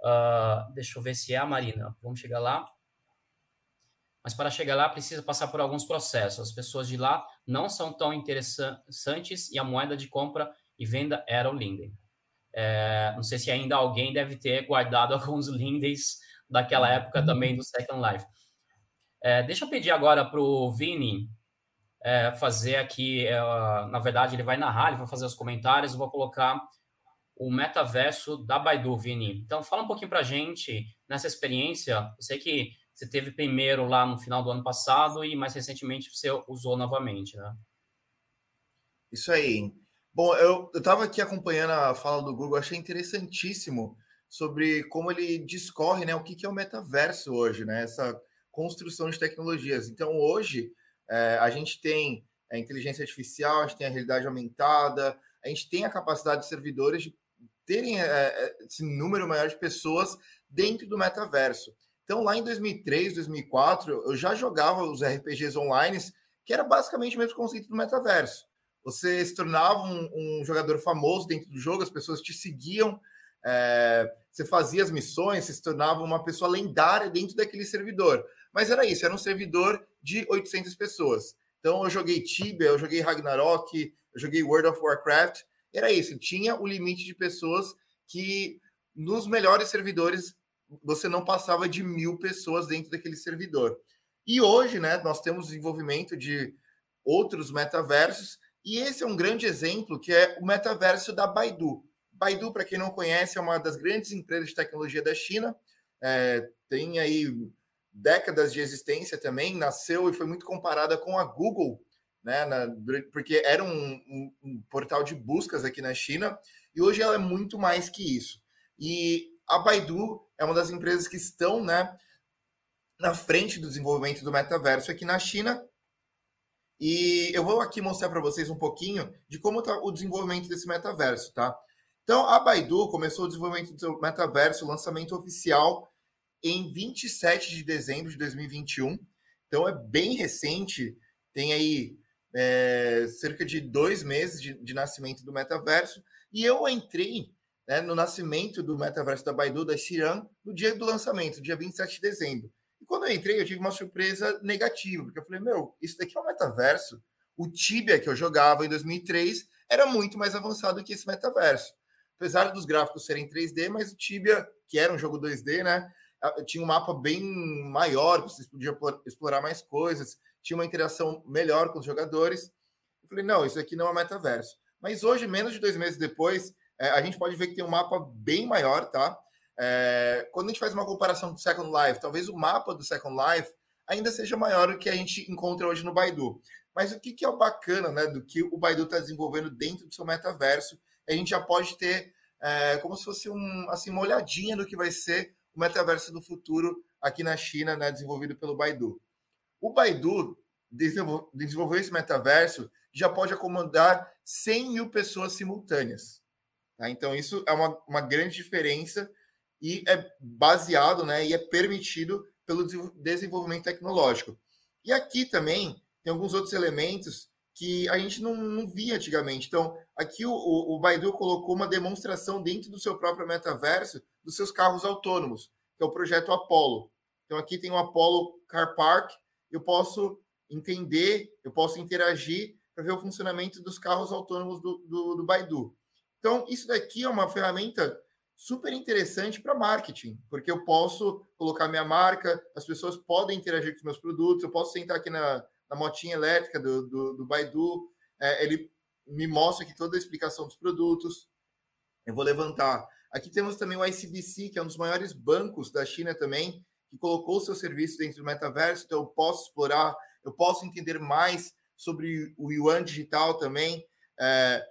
uh, deixa eu ver se é a Marina, vamos chegar lá. Mas para chegar lá, precisa passar por alguns processos. As pessoas de lá não são tão interessantes e a moeda de compra e venda era o Linden. É, não sei se ainda alguém deve ter guardado alguns Lindens daquela época também do Second Life. É, deixa eu pedir agora para o Vini é, fazer aqui. É, na verdade, ele vai narrar, ele vai fazer os comentários. Eu vou colocar o metaverso da Baidu, Vini. Então, fala um pouquinho para gente nessa experiência. Eu sei que você teve primeiro lá no final do ano passado e mais recentemente você usou novamente, né? Isso aí. Bom, eu estava aqui acompanhando a fala do Google, achei interessantíssimo sobre como ele discorre, né, o que, que é o metaverso hoje, né? Essa construção de tecnologias. Então, hoje, é, a gente tem a inteligência artificial, a gente tem a realidade aumentada, a gente tem a capacidade de servidores de terem é, é esse número maior de pessoas dentro do metaverso. Então, lá em 2003, 2004, eu já jogava os RPGs online, que era basicamente o mesmo conceito do metaverso. Você se tornava um, um jogador famoso dentro do jogo, as pessoas te seguiam, é, você fazia as missões, você se tornava uma pessoa lendária dentro daquele servidor. Mas era isso, era um servidor de 800 pessoas. Então eu joguei Tibia, eu joguei Ragnarok, eu joguei World of Warcraft. Era isso, tinha o limite de pessoas que nos melhores servidores você não passava de mil pessoas dentro daquele servidor. E hoje, né, nós temos desenvolvimento de outros metaversos, e esse é um grande exemplo que é o metaverso da Baidu. Baidu, para quem não conhece, é uma das grandes empresas de tecnologia da China. É, tem aí décadas de existência também, nasceu e foi muito comparada com a Google, né, na, porque era um, um, um, portal de buscas aqui na China, e hoje ela é muito mais que isso. E a Baidu é uma das empresas que estão né, na frente do desenvolvimento do metaverso aqui na China. E eu vou aqui mostrar para vocês um pouquinho de como está o desenvolvimento desse metaverso, tá? Então, a Baidu começou o desenvolvimento do metaverso, lançamento oficial, em 27 de dezembro de 2021. Então, é bem recente, tem aí é, cerca de dois meses de, de, nascimento do metaverso. E eu entrei né, no nascimento do metaverso da Baidu, da Xi'an, no dia do lançamento, dia 27 de dezembro. E quando eu entrei, eu tive uma surpresa negativa, porque eu falei, meu, isso daqui é um metaverso. O Tibia que eu jogava em 2003 era muito mais avançado que esse metaverso apesar dos gráficos serem 3D, mas o Tibia, que era um jogo 2D, né? Tinha um mapa bem maior, vocês podiam explorar mais coisas, tinha uma interação melhor com os jogadores. Eu falei, não, isso aqui não é metaverso. Mas hoje, menos de dois meses depois, é, a gente pode ver que tem um mapa bem maior, tá? É, quando a gente faz uma comparação com o Second Life, talvez o mapa do Second Life ainda seja maior do que a gente encontra hoje no Baidu. Mas o que, que é o bacana, né, do que o Baidu está desenvolvendo dentro do seu metaverso a gente já pode ter é, como se fosse um, assim, uma olhadinha no que vai ser o metaverso do futuro aqui na China, né, desenvolvido pelo Baidu. O Baidu desenvolveu esse metaverso já pode acomodar 100 mil pessoas simultâneas. Tá? Então, isso é uma, uma grande diferença e é baseado né, e é permitido pelo desenvolvimento tecnológico. E aqui também tem alguns outros elementos que a gente não, não via antigamente. Então, aqui o, o, o, Baidu colocou uma demonstração dentro do seu próprio metaverso dos seus carros autônomos, que é o projeto Apollo. Então, aqui tem o Apollo Car Park, eu posso entender, eu posso interagir para ver o funcionamento dos carros autônomos do, do, do Baidu. Então, isso daqui é uma ferramenta super interessante para marketing, porque eu posso colocar minha marca, as pessoas podem interagir com os meus produtos, eu posso sentar aqui na, na motinha elétrica do, do, do Baidu. É, ele me mostra aqui toda a explicação dos produtos. Eu vou levantar. Aqui temos também o ICBC, que é um dos maiores bancos da China também, que colocou seu serviço dentro do metaverso. Então, eu posso explorar, eu posso entender mais sobre o Yuan digital também. É,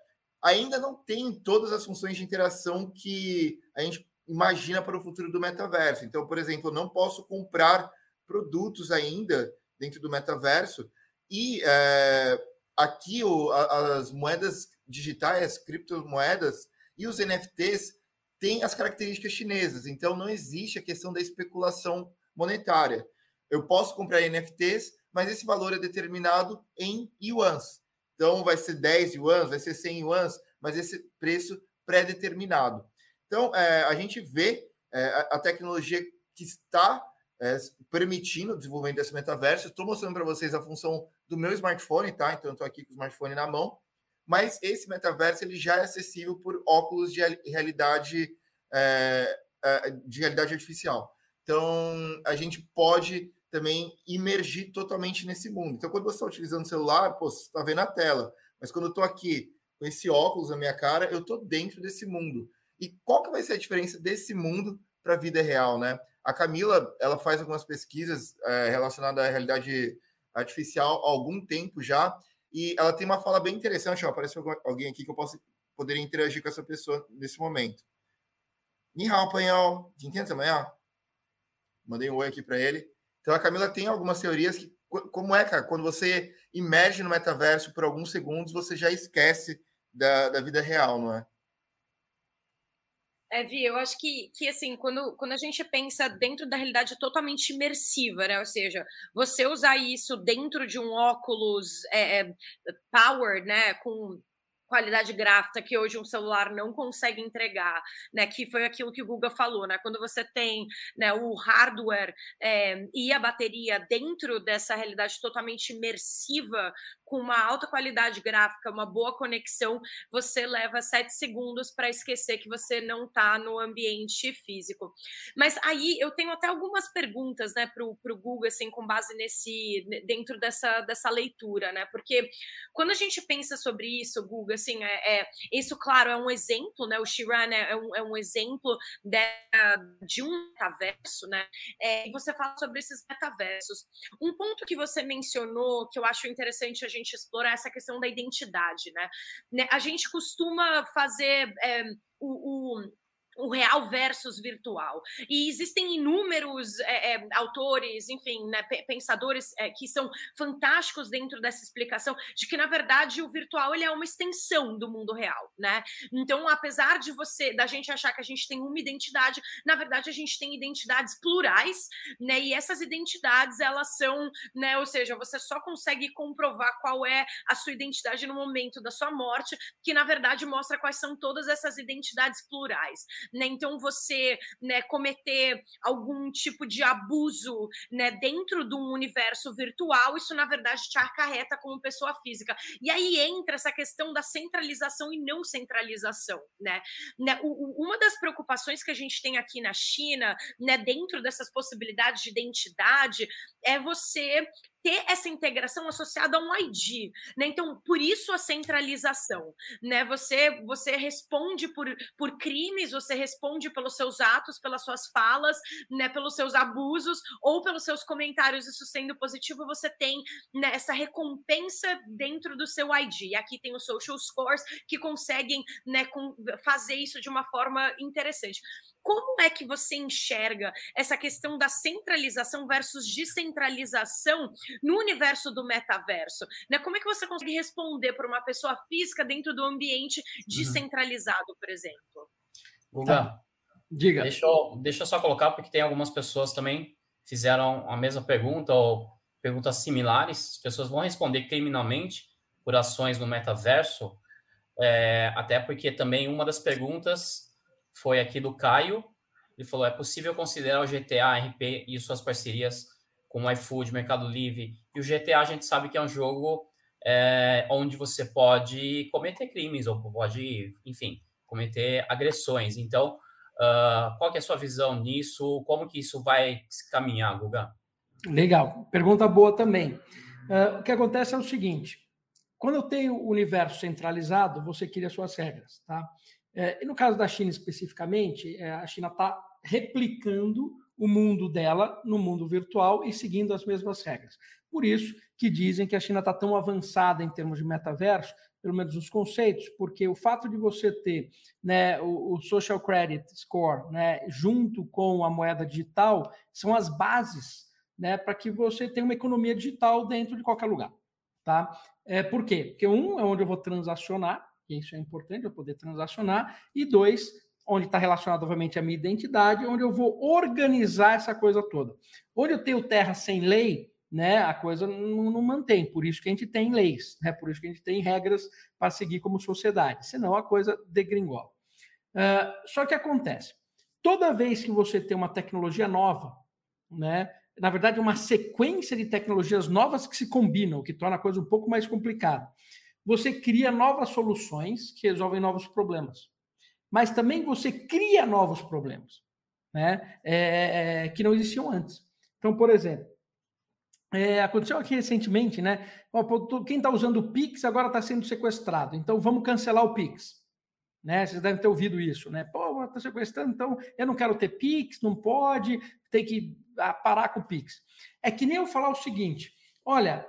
ainda não tem todas as funções de interação que a gente imagina para o futuro do metaverso. Então, por exemplo, eu não posso comprar produtos ainda dentro do metaverso. E é, aqui o, as moedas digitais, as criptomoedas e os NFTs têm as características chinesas. Então, não existe a questão da especulação monetária. Eu posso comprar NFTs, mas esse valor é determinado em yuans. Então, vai ser 10 yuans, vai ser 100 yuans, mas esse preço pré-determinado. Então, é, a gente vê é, a tecnologia que está é, permitindo o desenvolvimento desse metaverso. Estou mostrando para vocês a função do meu smartphone, tá? Então, estou aqui com o smartphone na mão. Mas esse metaverso ele já é acessível por óculos de realidade é, é, de realidade artificial. Então, a gente pode também imergir totalmente nesse mundo. Então, quando você está utilizando o celular, pô, você está vendo a tela. Mas quando eu estou aqui com esse óculos na minha cara, eu estou dentro desse mundo. E qual que vai ser a diferença desse mundo para a vida real, né? A Camila, ela faz algumas pesquisas é, relacionadas à realidade artificial há algum tempo já, e ela tem uma fala bem interessante. Ó, apareceu alguém aqui que eu posso poder interagir com essa pessoa nesse momento. Ni panhão. Entende amanhã? Mandei um oi aqui para ele. Então a Camila tem algumas teorias que, como é, cara, quando você emerge no metaverso por alguns segundos, você já esquece da, da vida real, não é? É, Vi, eu acho que, que assim, quando, quando a gente pensa dentro da realidade totalmente imersiva, né? Ou seja, você usar isso dentro de um óculos é, é, power, né? Com qualidade gráfica que hoje um celular não consegue entregar, né? Que foi aquilo que o Google falou, né? Quando você tem né, o hardware é, e a bateria dentro dessa realidade totalmente imersiva, com uma alta qualidade gráfica, uma boa conexão, você leva sete segundos para esquecer que você não está no ambiente físico. Mas aí eu tenho até algumas perguntas, né, para o Google, assim, com base nesse dentro dessa, dessa leitura, né? Porque quando a gente pensa sobre isso, Google, assim, é, é isso, claro, é um exemplo, né? O Shiran é, é, um, é um exemplo de, de um metaverso, né? É, e você fala sobre esses metaversos. Um ponto que você mencionou que eu acho interessante a gente explorar essa questão da identidade, né? né a gente costuma fazer é, o, o o real versus virtual. E existem inúmeros é, é, autores, enfim, né, pensadores é, que são fantásticos dentro dessa explicação de que, na verdade, o virtual ele é uma extensão do mundo real, né? Então, apesar de você, da gente achar que a gente tem uma identidade, na verdade, a gente tem identidades plurais, né? E essas identidades, elas são, né? Ou seja, você só consegue comprovar qual é a sua identidade no momento da sua morte, que, na verdade, mostra quais são todas essas identidades plurais né? Então você, né, cometer algum tipo de abuso, né, dentro de um universo virtual, isso na verdade te acarreta como pessoa física. E aí entra essa questão da centralização e não centralização, né? né o, uma das preocupações que a gente tem aqui na China, né, dentro dessas possibilidades de identidade, é você ter essa integração associada a um ID, né? Então, por isso a centralização, né? Você você responde por, por crimes, você responde pelos seus atos, pelas suas falas, né? Pelos seus abusos ou pelos seus comentários. Isso sendo positivo, você tem né, essa recompensa dentro do seu ID. Aqui tem os social scores que conseguem né, com, fazer isso de uma forma interessante. Como é que você enxerga essa questão da centralização versus descentralização no universo do metaverso? Né? Como é que você consegue responder para uma pessoa física dentro do ambiente uhum. descentralizado, por exemplo? Guga, tá. diga. Deixa eu, deixa eu só colocar, porque tem algumas pessoas também fizeram a mesma pergunta ou perguntas similares. As pessoas vão responder criminalmente por ações no metaverso, é, até porque também uma das perguntas foi aqui do Caio. Ele falou: é possível considerar o GTA RP e suas parcerias com o iFood, Mercado Livre. E o GTA a gente sabe que é um jogo é, onde você pode cometer crimes ou pode, enfim, cometer agressões. Então, uh, qual é a sua visão nisso? Como que isso vai se caminhar, Guga? Legal, pergunta boa também. Uh, o que acontece é o seguinte: quando eu tenho o universo centralizado, você cria suas regras, tá? É, e no caso da China especificamente, é, a China está replicando o mundo dela no mundo virtual e seguindo as mesmas regras. Por isso que dizem que a China está tão avançada em termos de metaverso, pelo menos nos conceitos, porque o fato de você ter né, o, o, social credit score né, junto com a moeda digital são as bases né, para que você tenha uma economia digital dentro de qualquer lugar. Tá? É, por quê? Porque um é onde eu vou transacionar, e isso é importante eu poder transacionar, e dois, onde está relacionado, obviamente, a minha identidade, onde eu vou organizar essa coisa toda. Onde eu tenho terra sem lei, né, a coisa não, não, mantém, por isso que a gente tem leis, né, por isso que a gente tem regras para seguir como sociedade, senão a coisa degringola. Uh, só que acontece, toda vez que você tem uma tecnologia nova, né, na verdade, uma sequência de tecnologias novas que se combinam, o que torna a coisa um pouco mais complicada você cria novas soluções que resolvem novos problemas. Mas também você cria novos problemas, né? É, é, é que não existiam antes. Então, por exemplo, é, aconteceu aqui recentemente, né? Quem está usando o Pix agora está sendo sequestrado. Então, vamos cancelar o Pix. Né? Vocês devem ter ouvido isso, né? Pô, está sequestrando, então eu não quero ter Pix, não pode, tem que ah, parar com o Pix. É que nem eu falar o seguinte: Olha,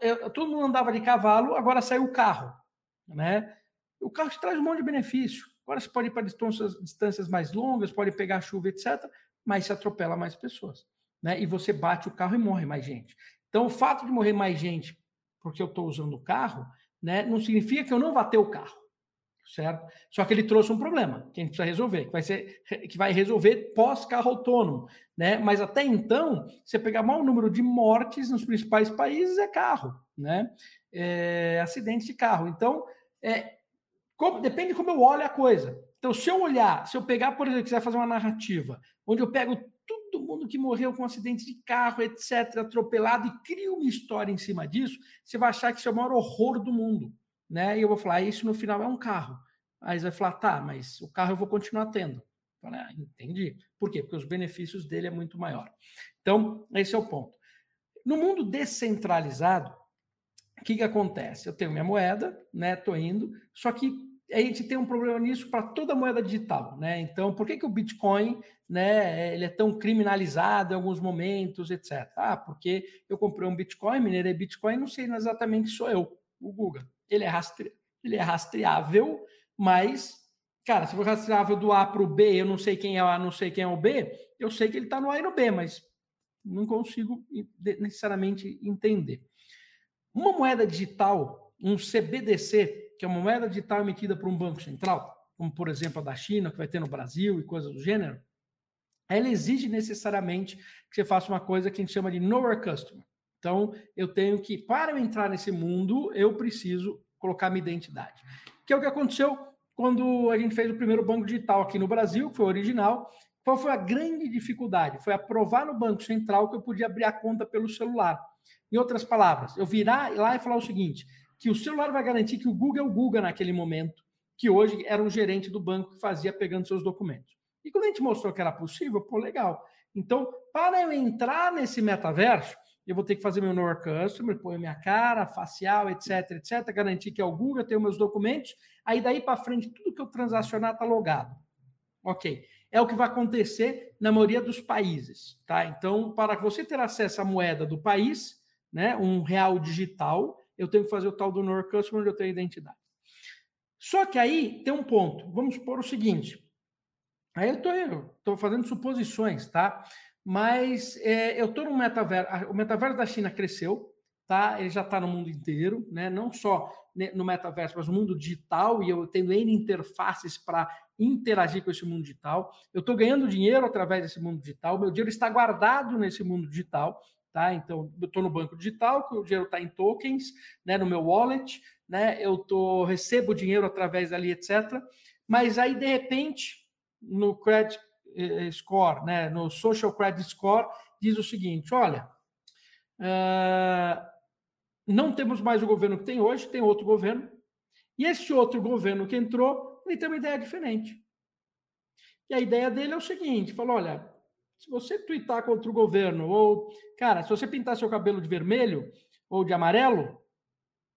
eu, todo mundo andava de cavalo, agora saiu o carro. Né? O carro te traz um monte de benefício. Agora você pode ir para distâncias, distâncias mais longas, pode pegar chuva, etc., mas se atropela mais pessoas. Né? E você bate o carro e morre mais gente. Então, o fato de morrer mais gente porque eu estou usando o carro, né, não significa que eu não vá ter o carro certo? Só que ele trouxe um problema que a gente precisa resolver, que vai ser que vai resolver pós-carro autônomo, né? Mas até então, você pegar o maior número de mortes nos principais países é carro, né? É, acidentes de carro. Então, é, como, depende de como eu olho a coisa. Então, se eu olhar, se eu pegar, por exemplo, quiser fazer uma narrativa, onde eu pego todo mundo que morreu com acidente de carro, etc., atropelado, e crio uma história em cima disso, você vai achar que isso é o maior horror do mundo né? E eu vou falar, isso no final é um carro. Aí você vai falar, tá, mas o carro eu vou continuar tendo. Ah, entendi. Por quê? Porque os benefícios dele é muito maior. Então, esse é o ponto. No mundo descentralizado, o que, que acontece? Eu tenho minha moeda, né? Tô indo, só que a gente tem um problema nisso para toda moeda digital, né? Então, por que, que o Bitcoin, né, ele é tão criminalizado em alguns momentos, etc. Ah, porque eu comprei um Bitcoin, minerei Bitcoin, não sei exatamente sou eu, o Google ele é, rastre... ele é rastreável, mas cara, se for rastreável do A para o B, eu não sei quem é o A, não sei quem é o B, eu sei que ele está no A e no B, mas não consigo necessariamente entender. Uma moeda digital, um CBDC, que é uma moeda digital emitida por um banco central, como por exemplo a da China, que vai ter no Brasil e coisas do gênero, ela exige necessariamente que você faça uma coisa que a gente chama de know your customer. Então, eu tenho que, para eu entrar nesse mundo, eu preciso colocar minha identidade. Que é o que aconteceu quando a gente fez o primeiro banco digital aqui no Brasil, que foi original. Qual foi a grande dificuldade? Foi aprovar no Banco Central que eu podia abrir a conta pelo celular. Em outras palavras, eu virar lá e falar o seguinte: que o celular vai garantir que o Google é o Google naquele momento, que hoje era um gerente do banco que fazia pegando seus documentos. E quando a gente mostrou que era possível, pô, legal. Então, para eu entrar nesse metaverso, eu vou ter que fazer meu Know Customer, pôr minha cara, facial, etc, etc, garantir que é o Google, tenho meus documentos, aí daí para frente, tudo que eu transacionar está logado. Ok. É o que vai acontecer na maioria dos países, tá? Então, para você ter acesso à moeda do país, né, um real digital, eu tenho que fazer o tal do Know Customer, onde eu tenho identidade. Só que aí tem um ponto. Vamos supor o seguinte. Aí eu estou fazendo suposições, tá? Mas é, eu estou no metaverso. O metaverso da China cresceu, tá? Ele já está no mundo inteiro, né? Não só no metaverso, mas no mundo digital. E eu tenho N interfaces para interagir com esse mundo digital. Eu estou ganhando dinheiro através desse mundo digital. Meu dinheiro está guardado nesse mundo digital, tá? Então, eu estou no banco digital, o dinheiro está em tokens, né? No meu wallet, né? Eu tô recebo dinheiro através ali, etc. Mas aí, de repente, no credit score, né, no social credit score, diz o seguinte: olha, uh, não temos mais o governo que tem hoje, tem outro governo, e esse outro governo que entrou, ele tem uma ideia diferente. E a ideia dele é o seguinte: falou, olha, se você twittar contra o governo, ou, cara, se você pintar seu cabelo de vermelho ou de amarelo,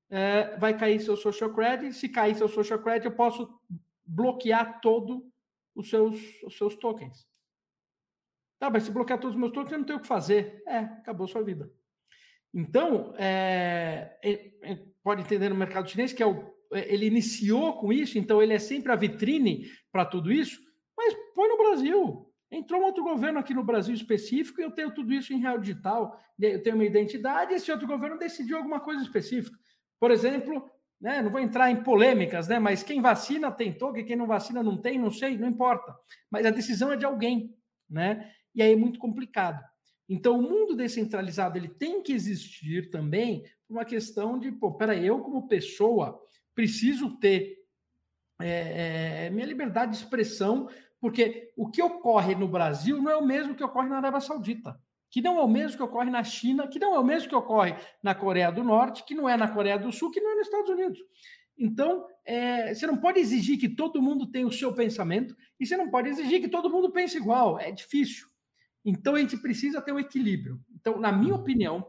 é, vai cair seu social credit. Se cair seu social credit, eu posso bloquear todo os seus, os seus tokens. Tá, mas se bloquear todos os meus tokens, eu não tenho o que fazer. É, acabou sua vida. Então, é, é, é, pode entender no mercado chinês que é o, é, ele iniciou com isso, então ele é sempre a vitrine para tudo isso, mas põe no Brasil. Entrou um outro governo aqui no Brasil específico e eu tenho tudo isso em real digital, eu tenho uma identidade, esse outro governo decidiu alguma coisa específica. Por exemplo, né? Não vou entrar em polêmicas, né? Mas quem vacina tem token, quem não vacina não tem, não sei, não importa. Mas a decisão é de alguém, né? E aí é muito complicado. Então, o mundo descentralizado ele tem que existir também uma questão de, pô, peraí, eu como pessoa preciso ter é, é, minha liberdade de expressão, porque o que ocorre no Brasil não é o mesmo que ocorre na Arábia Saudita que não é o mesmo que ocorre na China, que não é o mesmo que ocorre na Coreia do Norte, que não é na Coreia do Sul, que não é nos Estados Unidos. Então, é, você não pode exigir que todo mundo tenha o seu pensamento e você não pode exigir que todo mundo pense igual. É difícil. Então, a gente precisa ter um equilíbrio. Então, na minha opinião,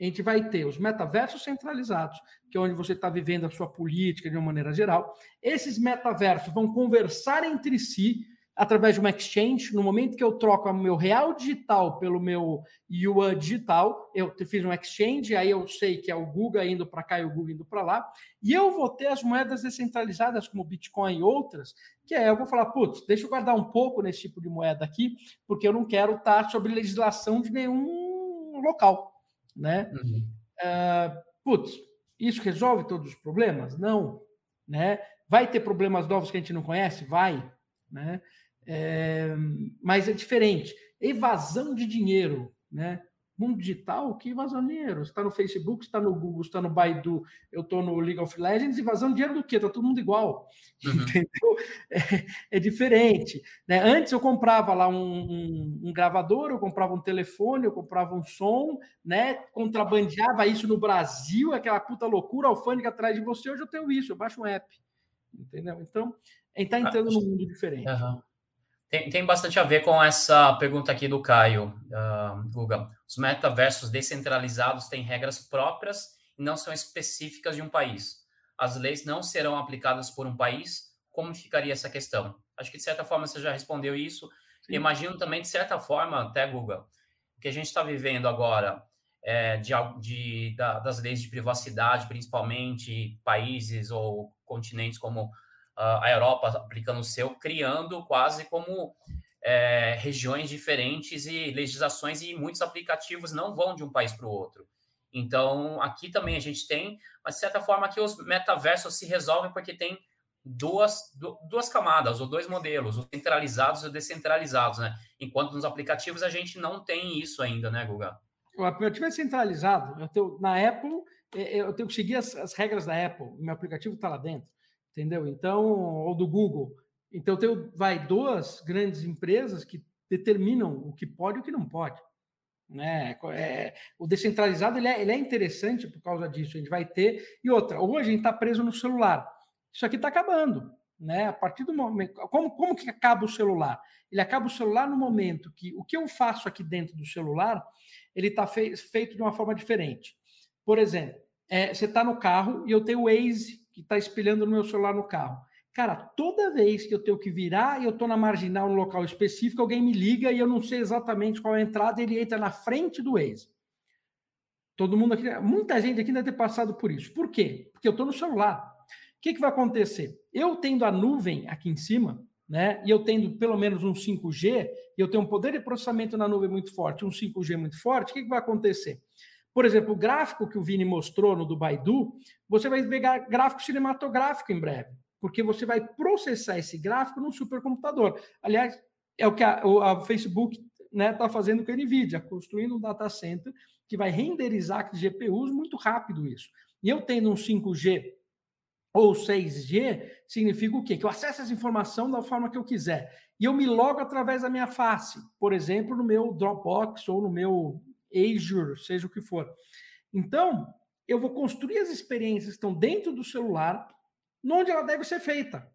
a gente vai ter os metaversos centralizados, que é onde você está vivendo a sua política de uma maneira geral. Esses metaversos vão conversar entre si através de uma exchange. No momento que eu troco o meu real digital pelo meu yuan digital, eu fiz um exchange, aí eu sei que é o Google indo para cá e o Google indo para lá, e eu vou ter as moedas descentralizadas como Bitcoin e outras, que é eu vou falar, putz, deixa eu guardar um pouco nesse tipo de moeda aqui, porque eu não quero estar sob legislação de nenhum local, né? Uhum. Uh, putz, isso resolve todos os problemas? Não, né? Vai ter problemas novos que a gente não conhece? Vai, né? É, mas é diferente. Evasão de dinheiro, né? Mundo digital, que evasão de dinheiro? está no Facebook, está no Google, está no Baidu, eu estou no League of Legends, evasão de dinheiro do quê? Está todo mundo igual. Uhum. Entendeu? É, é, diferente. Né? Antes eu comprava lá um, um, um, gravador, eu comprava um telefone, eu comprava um som, né? Contrabandeava isso no Brasil, aquela puta loucura alfândega atrás de você. Hoje eu tenho isso, eu baixo um app. Entendeu? Então, a gente está entrando ah, num mundo diferente. Uhum. Tem, tem bastante a ver com essa pergunta aqui do Caio, uh, Guga. Os metaversos descentralizados têm regras próprias e não são específicas de um país. As leis não serão aplicadas por um país. Como ficaria essa questão? Acho que, de certa forma, você já respondeu isso. Sim. Imagino também, de certa forma, até, Guga, o que a gente está vivendo agora é, de, de da, das leis de privacidade, principalmente países ou continentes como a Europa aplicando o seu, criando quase como é, regiões diferentes e legislações, e muitos aplicativos não vão de um país para o outro. Então, aqui também a gente tem, mas de certa forma, aqui os metaversos se resolvem porque tem duas, duas camadas, ou dois modelos, os centralizados e os descentralizados, né? Enquanto nos aplicativos a gente não tem isso ainda, né, Guga? O aplicativo é centralizado. Eu tenho, na Apple, é, é, eu tenho que seguir as, as regras da Apple. Meu aplicativo está lá dentro, entendeu? Então, ou do Google. Então, tenho, vai duas grandes empresas que determinam o que pode e o que não pode. Né? É, o descentralizado ele é, ele é interessante por causa disso. A gente vai ter. E outra, hoje a gente está preso no celular. Isso aqui está acabando. Né? A partir do momento. Como, como que acaba o celular? Ele acaba o celular no momento que o que eu faço aqui dentro do celular ele está fe feito de uma forma diferente. Por exemplo, é, você está no carro e eu tenho o Waze que está espelhando no meu celular no carro. Cara, toda vez que eu tenho que virar e eu estou na marginal, no local específico, alguém me liga e eu não sei exatamente qual é a entrada, ele entra na frente do Waze. Todo mundo aqui, muita gente aqui deve ter passado por isso. Por quê? Porque eu estou no celular. O que, que vai acontecer? Eu tendo a nuvem aqui em cima, né? E eu tendo pelo menos um 5G, e eu tenho um poder de processamento na nuvem muito forte, um 5G muito forte, o que, que vai acontecer? Por exemplo, o gráfico que o Vini mostrou no do Baidu, você vai ver gráfico cinematográfico em breve, porque você vai processar esse gráfico num supercomputador. Aliás, é o que a, a Facebook está né, tá fazendo com a NVIDIA, construindo um data center que vai renderizar GPUs muito rápido isso. E eu tendo um 5G ou 6G, significa o quê? Que eu acesso essa informação da forma que eu quiser. E eu me logo através da minha face, por exemplo, no meu Dropbox ou no meu Azure, seja o que for. Então, eu vou construir as experiências que estão dentro do celular, onde ela deve ser feita.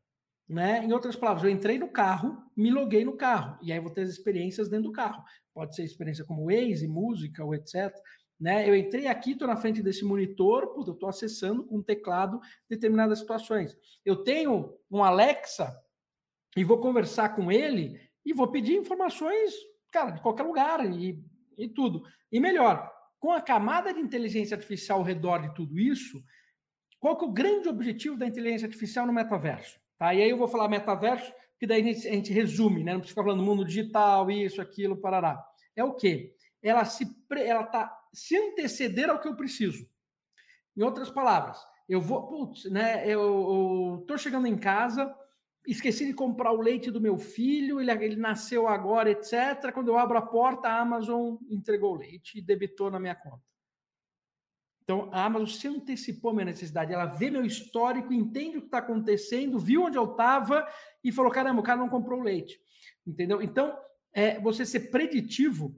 Né? Em outras palavras, eu entrei no carro, me loguei no carro, e aí vou ter as experiências dentro do carro. Pode ser experiência como Waze, música ou etc. Né? Eu entrei aqui, estou na frente desse monitor, eu estou acessando com o teclado determinadas situações. Eu tenho um Alexa e vou conversar com ele e vou pedir informações, cara, de qualquer lugar e, e tudo. E melhor, com a camada de inteligência artificial ao redor de tudo isso, qual que é o grande objetivo da inteligência artificial no metaverso? Tá? E aí eu vou falar metaverso, que daí a gente, a gente resume, né? Não precisa ficar falando mundo digital, isso, aquilo, parará. É o quê? Ela se ela tá se anteceder ao que eu preciso. Em outras palavras, eu vou, putz, né? Eu, estou chegando em casa, esqueci de comprar o leite do meu filho, ele, ele nasceu agora, etc. Quando eu abro a porta, a Amazon entregou o leite e debitou na minha conta. Então, a Amazon se antecipou à minha necessidade. Ela vê meu histórico, entende o que está acontecendo, viu onde eu estava e falou: caramba, o cara não comprou o leite. Entendeu? Então, é, você ser preditivo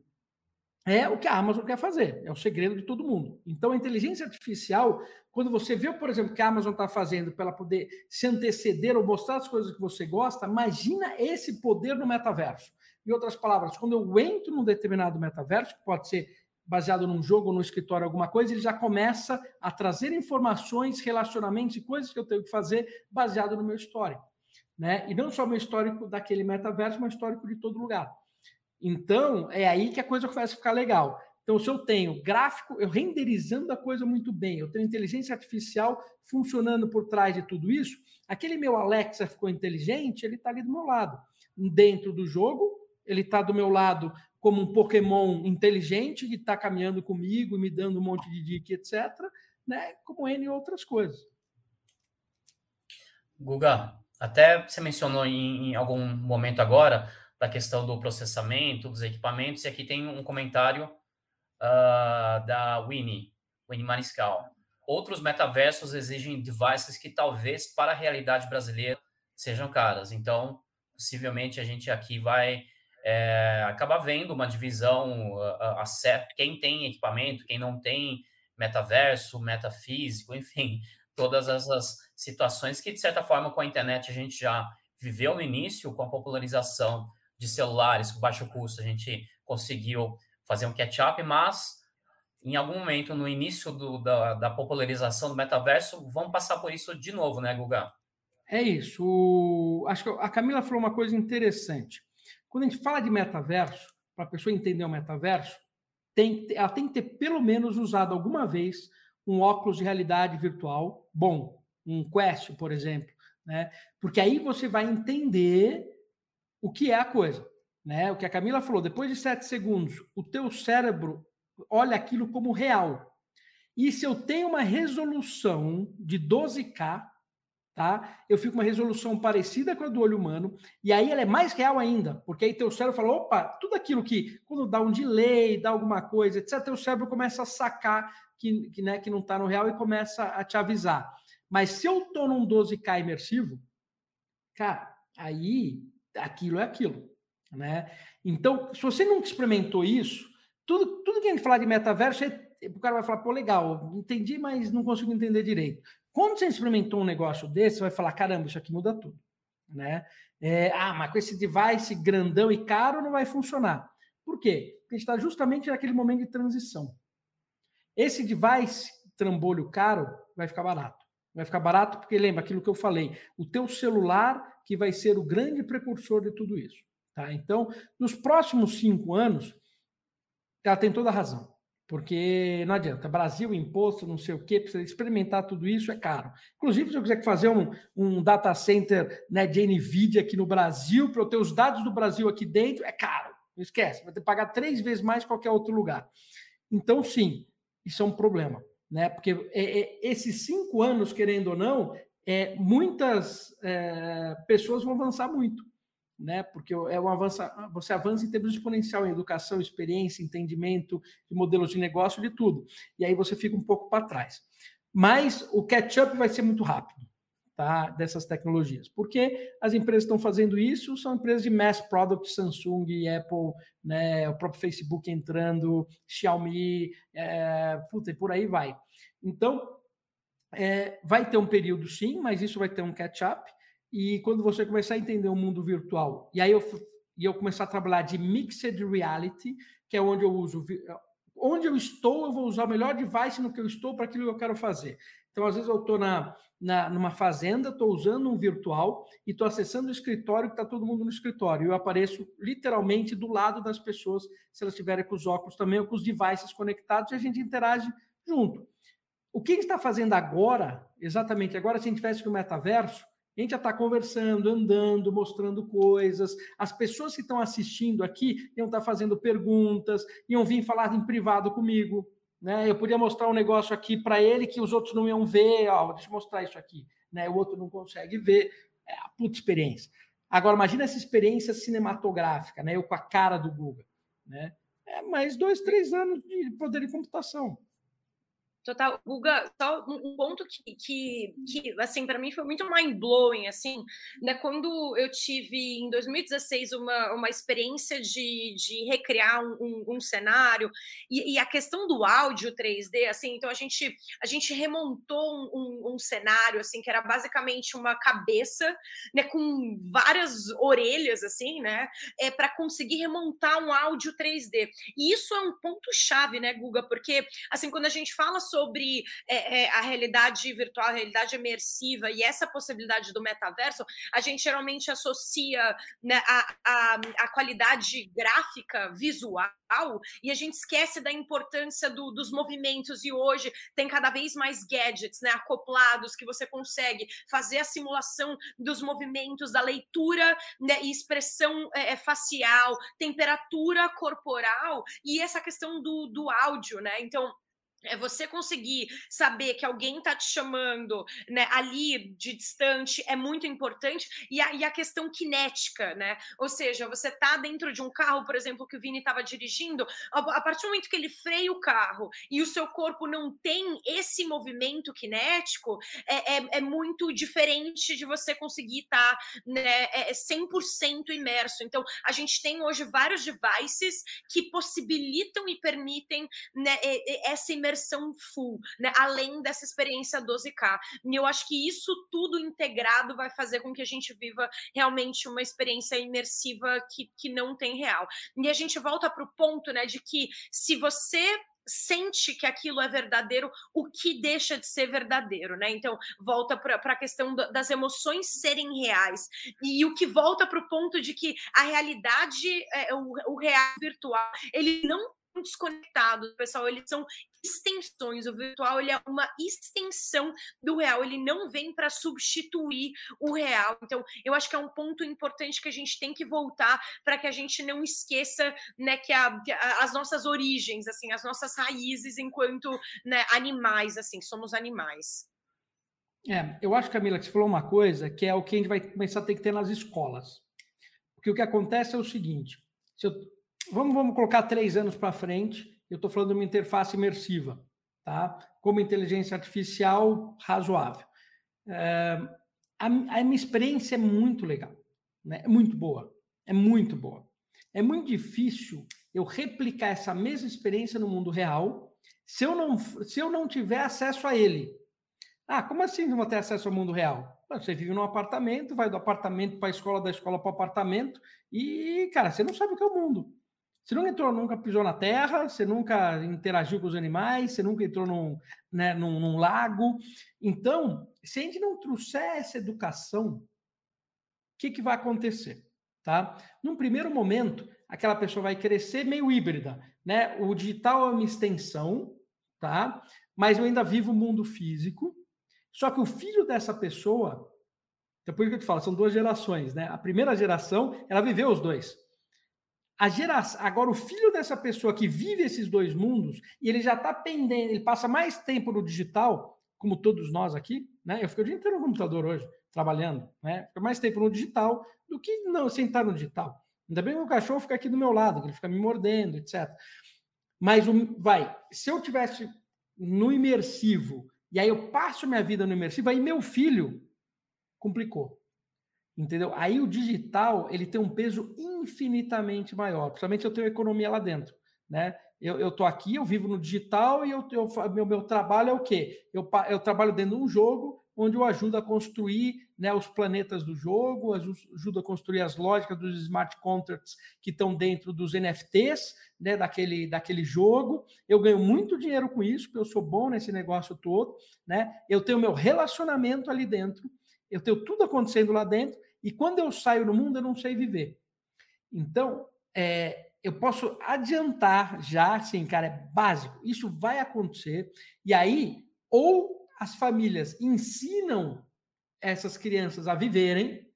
é o que a Amazon quer fazer, é o segredo de todo mundo. Então, a inteligência artificial, quando você vê, por exemplo, que a Amazon está fazendo para ela poder se anteceder ou mostrar as coisas que você gosta, imagina esse poder no metaverso. Em outras palavras, quando eu entro num determinado metaverso, que pode ser baseado num jogo no escritório, alguma coisa, ele já começa a trazer informações, relacionamentos e coisas que eu tenho que fazer baseado no meu histórico. Né? E não só meu histórico daquele metaverso, mas histórico de todo lugar. Então, é aí que a coisa começa a ficar legal. Então, se eu tenho gráfico, eu renderizando a coisa muito bem, eu tenho inteligência artificial funcionando por trás de tudo isso, aquele meu Alexa ficou inteligente, ele está ali do meu lado. Dentro do jogo, ele está do meu lado como um Pokémon inteligente que está caminhando comigo e me dando um monte de dica, etc. Né? Como N outras coisas. Guga, até você mencionou em, em algum momento agora da questão do processamento, dos equipamentos, e aqui tem um comentário uh, da Winnie, Winnie Mariscal. Outros metaversos exigem devices que talvez para a realidade brasileira sejam caras. Então, possivelmente a gente aqui vai é, acabar vendo uma divisão a, a, a, quem tem equipamento, quem não tem metaverso, metafísico, enfim, todas essas situações que de certa forma com a internet a gente já viveu no início com a popularização de celulares com baixo custo, a gente conseguiu fazer um catch-up, mas em algum momento, no início do, da, da, popularização do metaverso, vamos passar por isso de novo, né, Guga? É isso. O... Acho que a Camila falou uma coisa interessante. Quando a gente fala de metaverso, para a pessoa entender o metaverso, tem, ela tem que ter pelo menos usado alguma vez um óculos de realidade virtual bom, um Quest, por exemplo, né? Porque aí você vai entender o que é a coisa, né? O que a Camila falou, depois de sete segundos, o teu cérebro olha aquilo como real. E se eu tenho uma resolução de 12K, tá? Eu fico uma resolução parecida com a do olho humano, e aí ela é mais real ainda, porque aí teu cérebro fala, opa, tudo aquilo que, quando dá um delay, dá alguma coisa, etc., teu cérebro começa a sacar que, que, né, que não está no real e começa a te avisar. Mas se eu estou num 12K imersivo, cara, aí aquilo é aquilo, né? Então, se você nunca experimentou isso, tudo, tudo que a gente falar de metaverso, o cara vai falar, pô, legal, entendi, mas não consigo entender direito. Quando você experimentou um negócio desse, você vai falar, caramba, isso aqui muda tudo. Né? É, ah, mas com esse device grandão e caro não vai funcionar. Por quê? Porque está justamente naquele momento de transição. Esse device trambolho caro vai ficar barato. Vai ficar barato porque lembra aquilo que eu falei, o teu celular que vai ser o grande precursor de tudo isso. Tá? Então, nos próximos cinco anos, ela tem toda a razão. Porque não adianta, Brasil, imposto, não sei o quê, precisa experimentar tudo isso, é caro. Inclusive, se eu quiser fazer um, um data center né, de NVIDIA aqui no Brasil, para eu ter os dados do Brasil aqui dentro, é caro. Não esquece, vai ter que pagar três vezes mais que qualquer outro lugar. Então, sim, isso é um problema. Né? Porque é, é, esses cinco anos, querendo ou não, é, muitas é, pessoas vão avançar muito né? Porque é um avanço, você avança em termos exponencial em educação, experiência, entendimento de modelos de negócio, de tudo. E aí você fica um pouco para trás. Mas o catch-up vai ser muito rápido, tá? Dessas tecnologias. Porque as empresas estão fazendo isso, são empresas de mass product, Samsung, Apple, né? O próprio Facebook entrando, Xiaomi, é, puta, e por aí vai. Então, é, vai ter um período sim, mas isso vai ter um catch-up. E quando você começar a entender o mundo virtual, e aí eu, e eu começar a trabalhar de mixed reality, que é onde eu uso, onde eu estou, eu vou usar o melhor device no que eu estou para aquilo que eu quero fazer. Então, às vezes, eu estou na, na, numa fazenda, estou usando um virtual e estou acessando o escritório que está todo mundo no escritório. Eu apareço literalmente do lado das pessoas, se elas estiverem com os óculos também ou com os devices conectados, e a gente interage junto. O que a gente está fazendo agora, exatamente agora, se a gente tivesse no metaverso, a gente já está conversando, andando, mostrando coisas. As pessoas que estão assistindo aqui iam estar tá fazendo perguntas, iam vir falar em privado comigo. Né? Eu podia mostrar um negócio aqui para ele que os outros não iam ver. Ó, deixa eu mostrar isso aqui. Né? O outro não consegue ver. É a puta experiência. Agora, imagina essa experiência cinematográfica, né? eu com a cara do Google. Né? É mais dois, três anos de poder de computação. Total, Guga, só um ponto que, que, que assim, para mim foi muito mind-blowing, assim, né, quando eu tive, em 2016, uma, uma experiência de, de recriar um, um, cenário, e, e, a questão do áudio 3D, assim, então a gente, a gente remontou um, um cenário, assim, que era basicamente uma cabeça, né, com várias orelhas, assim, né, é, para conseguir remontar um áudio 3D, e isso é um ponto-chave, né, Guga, porque, assim, quando a gente fala sobre sobre é, é, a realidade virtual, a realidade imersiva e essa possibilidade do metaverso, a gente geralmente associa né, a, a, a qualidade gráfica, visual, e a gente esquece da importância do, dos movimentos e hoje tem cada vez mais gadgets né, acoplados que você consegue fazer a simulação dos movimentos, da leitura né, e expressão é, é facial, temperatura corporal e essa questão do, do áudio, né? Então é você conseguir saber que alguém está te chamando né, ali de distante é muito importante e a, e a questão cinética, né? Ou seja, você está dentro de um carro, por exemplo, que o Vini estava dirigindo, a, a, partir do momento que ele freia o carro e o seu corpo não tem esse movimento cinético, é, é, é muito diferente de você conseguir estar tá, né, é 100% é imerso. Então, a gente tem hoje vários devices que possibilitam e permitem né, essa imersão imersão full, né? Além dessa experiência 12K. E eu acho que isso tudo integrado vai fazer com que a gente viva realmente uma experiência imersiva que, que não tem real. E a gente volta para o ponto, né, de que se você sente que aquilo é verdadeiro, o que deixa de ser verdadeiro, né? Então, volta para a questão das emoções serem reais. E, o que volta para o ponto de que a realidade, é, o, o real virtual, ele não desconectados, pessoal, eles são extensões. O virtual ele é uma extensão do real, ele não vem para substituir o real. Então, eu acho que é um ponto importante que a gente tem que voltar para que a gente não esqueça né, que, a, a, as nossas origens, assim, as nossas raízes enquanto né, animais, assim, somos animais. É, eu acho, Camila, que você falou uma coisa que é o que a gente vai começar a ter que ter nas escolas. Porque o que acontece é o seguinte: eu, vamos, vamos colocar três anos para frente, eu estou falando de uma interface imersiva, tá? Como inteligência artificial razoável. É, a, a, minha experiência é muito legal, né? é muito boa, é muito boa. É muito difícil eu replicar essa mesma experiência no mundo real se eu não, se eu não tiver acesso a ele. Ah, como assim não vou ter acesso ao mundo real? Você vive num apartamento, vai do apartamento para a escola, da escola para o apartamento, e, cara, você não sabe o que é o mundo. Você nunca entrou, nunca pisou na terra, você nunca interagiu com os animais, você nunca entrou num, né, num, num lago. Então, se a gente não trouxer essa educação, o que, que vai acontecer? Tá? Num primeiro momento, aquela pessoa vai crescer meio híbrida, né? O digital é uma extensão, tá? Mas eu ainda vivo o mundo físico. Só que o filho dessa pessoa, depois que eu te falo, são duas gerações, né? A primeira geração, ela viveu os dois. A geração, agora o filho dessa pessoa que vive esses dois mundos e ele já está pendendo, ele passa mais tempo no digital, como todos nós aqui, né? Eu fico o dia inteiro no computador hoje, trabalhando, né? Fico mais tempo no digital do que não sentar no digital. Ainda bem que o cachorro fica aqui do meu lado, que ele fica me mordendo, etc. Mas vai, se eu tivesse no imersivo e aí eu passo minha vida no imersivo, aí meu filho complicou. Entendeu? Aí o digital ele tem um peso infinitamente maior, principalmente eu tenho economia lá dentro, né? Eu, tô aqui, eu vivo no digital e eu, eu meu, meu trabalho é o quê? Eu, eu trabalho dentro de um jogo onde eu ajudo a construir né, os planetas do jogo, ajudo a construir as lógicas dos smart contracts que estão dentro dos NFTs né, daquele, daquele jogo. Eu ganho muito dinheiro com isso, porque eu sou bom nesse negócio todo. Né? Eu tenho meu relacionamento ali dentro, eu tenho tudo acontecendo lá dentro, e quando eu saio no mundo, eu não sei viver. Então, é, eu posso adiantar já, assim, cara, é básico. Isso vai acontecer. E aí, ou as famílias ensinam essas crianças a viverem,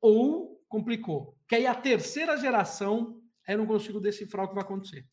ou complicou. Que aí a terceira geração, eu não consigo decifrar o que vai acontecer.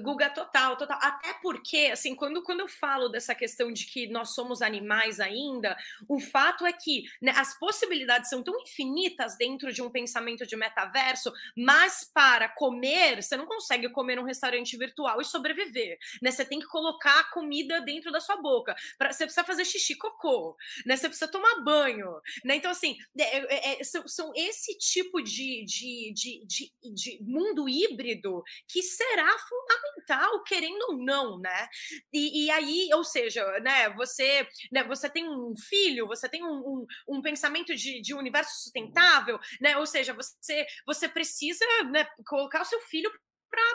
Guga, total, total. Até porque, assim, quando, quando eu falo dessa questão de que nós somos animais ainda, o fato é que né, as possibilidades são tão infinitas dentro de um pensamento de metaverso, mas para comer, você não consegue comer num restaurante virtual e sobreviver, né? Você tem que colocar a comida dentro da sua boca. Pra, você precisa fazer xixi, cocô, né? Você precisa tomar banho, né? Então, assim, é, é, é são, são, esse tipo de, de, de, de, de mundo híbrido que será fundamental fundamental, querendo ou não, né? E, e aí, ou seja, né, você, né, você tem um filho, você tem um, um, um pensamento de, de universo sustentável, né? Ou seja, você, você precisa né, colocar o seu filho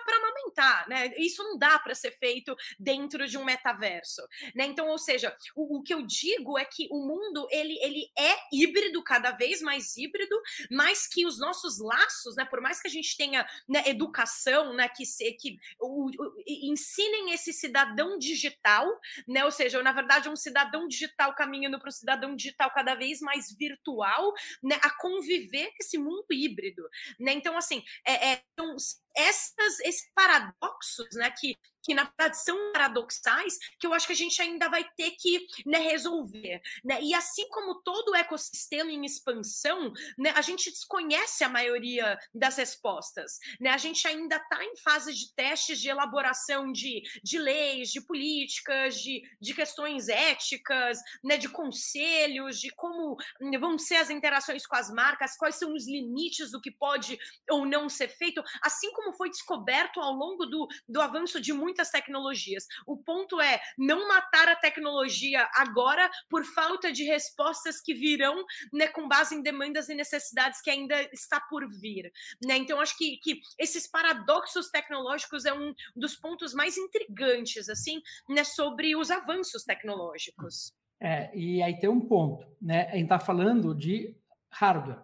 para amamentar, né? Isso não dá para ser feito dentro de um metaverso, né? Então, ou seja, o, o, que eu digo é que o mundo ele, ele é híbrido, cada vez mais híbrido, mas que os nossos laços, né? Por mais que a gente tenha né, educação, né? Que, que o, o, ensinem esse cidadão digital, né? Ou seja, na verdade, um cidadão digital caminhando para um cidadão digital cada vez mais virtual, né? A conviver esse mundo híbrido, né? Então, assim, é, é então, essas, esses paradoxos, né, que que na verdade são paradoxais, que eu acho que a gente ainda vai ter que né, resolver. Né? E assim como todo ecossistema em expansão, né, a gente desconhece a maioria das respostas. Né? A gente ainda está em fase de testes de elaboração de, de leis, de políticas, de, de questões éticas, né, de conselhos, de como vão ser as interações com as marcas, quais são os limites do que pode ou não ser feito, assim como foi descoberto ao longo do, do avanço de muitas muitas tecnologias. O ponto é não matar a tecnologia agora por falta de respostas que virão né, com base em demandas e necessidades que ainda está por vir. Né? Então, acho que, que esses paradoxos tecnológicos é um dos pontos mais intrigantes assim, né, sobre os avanços tecnológicos. É, e aí tem um ponto, né? A gente está falando de hardware,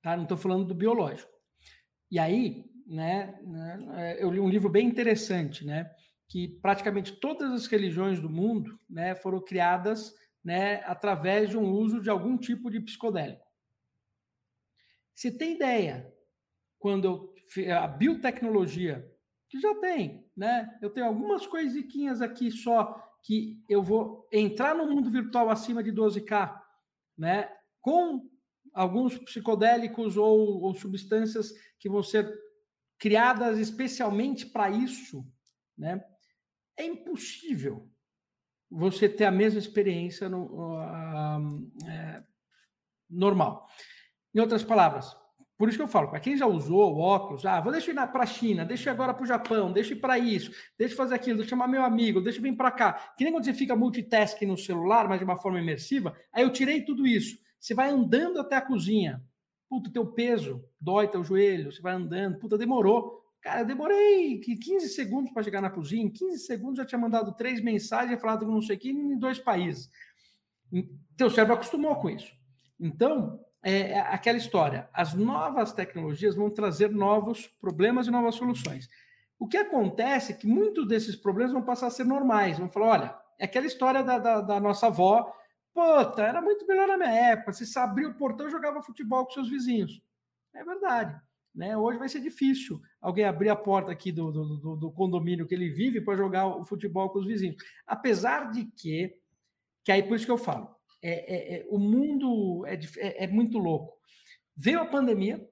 tá? Não estou falando do biológico. E aí né, né, é, eu li um livro bem interessante, né, que praticamente todas as religiões do mundo, né, foram criadas, né, através de um uso de algum tipo de psicodélico. Você tem ideia quando eu, a biotecnologia que já tem, né? Eu tenho algumas coisiquinhas aqui só que eu vou entrar no mundo virtual acima de 12K, né? Com alguns psicodélicos ou, ou substâncias que vão ser criadas especialmente para isso, né? É impossível você ter a mesma experiência no, uh, uh, normal. Em outras palavras, por isso que eu falo, para quem já usou o óculos, ah, vou deixar ir para a China, deixa ir agora para o Japão, deixa ir para isso, deixa eu fazer aquilo, deixa eu chamar meu amigo, deixa eu vir para cá. Que nem quando você fica multitasking no celular, mas de uma forma imersiva, aí eu tirei tudo isso. Você vai andando até a cozinha. Puta, teu peso dói teu joelho, você vai andando. Puta, demorou. Cara, demorei 15 segundos para chegar na cozinha. Em 15 segundos já tinha mandado três mensagens, falado com não sei quem em dois países. Teu cérebro acostumou com isso. Então, é, é aquela história. As novas tecnologias vão trazer novos problemas e novas soluções. O que acontece é que muitos desses problemas vão passar a ser normais. Vão falar: olha, é aquela história da, da, da nossa avó. Puta, era muito melhor na minha época. Você abria o portão e jogava futebol com seus vizinhos. É verdade. Né? Hoje vai ser difícil alguém abrir a porta aqui do, do, do condomínio que ele vive para jogar o futebol com os vizinhos. Apesar de que, que aí por isso que eu falo, é, é, é, o mundo é, é, é, muito louco. Veio a pandemia,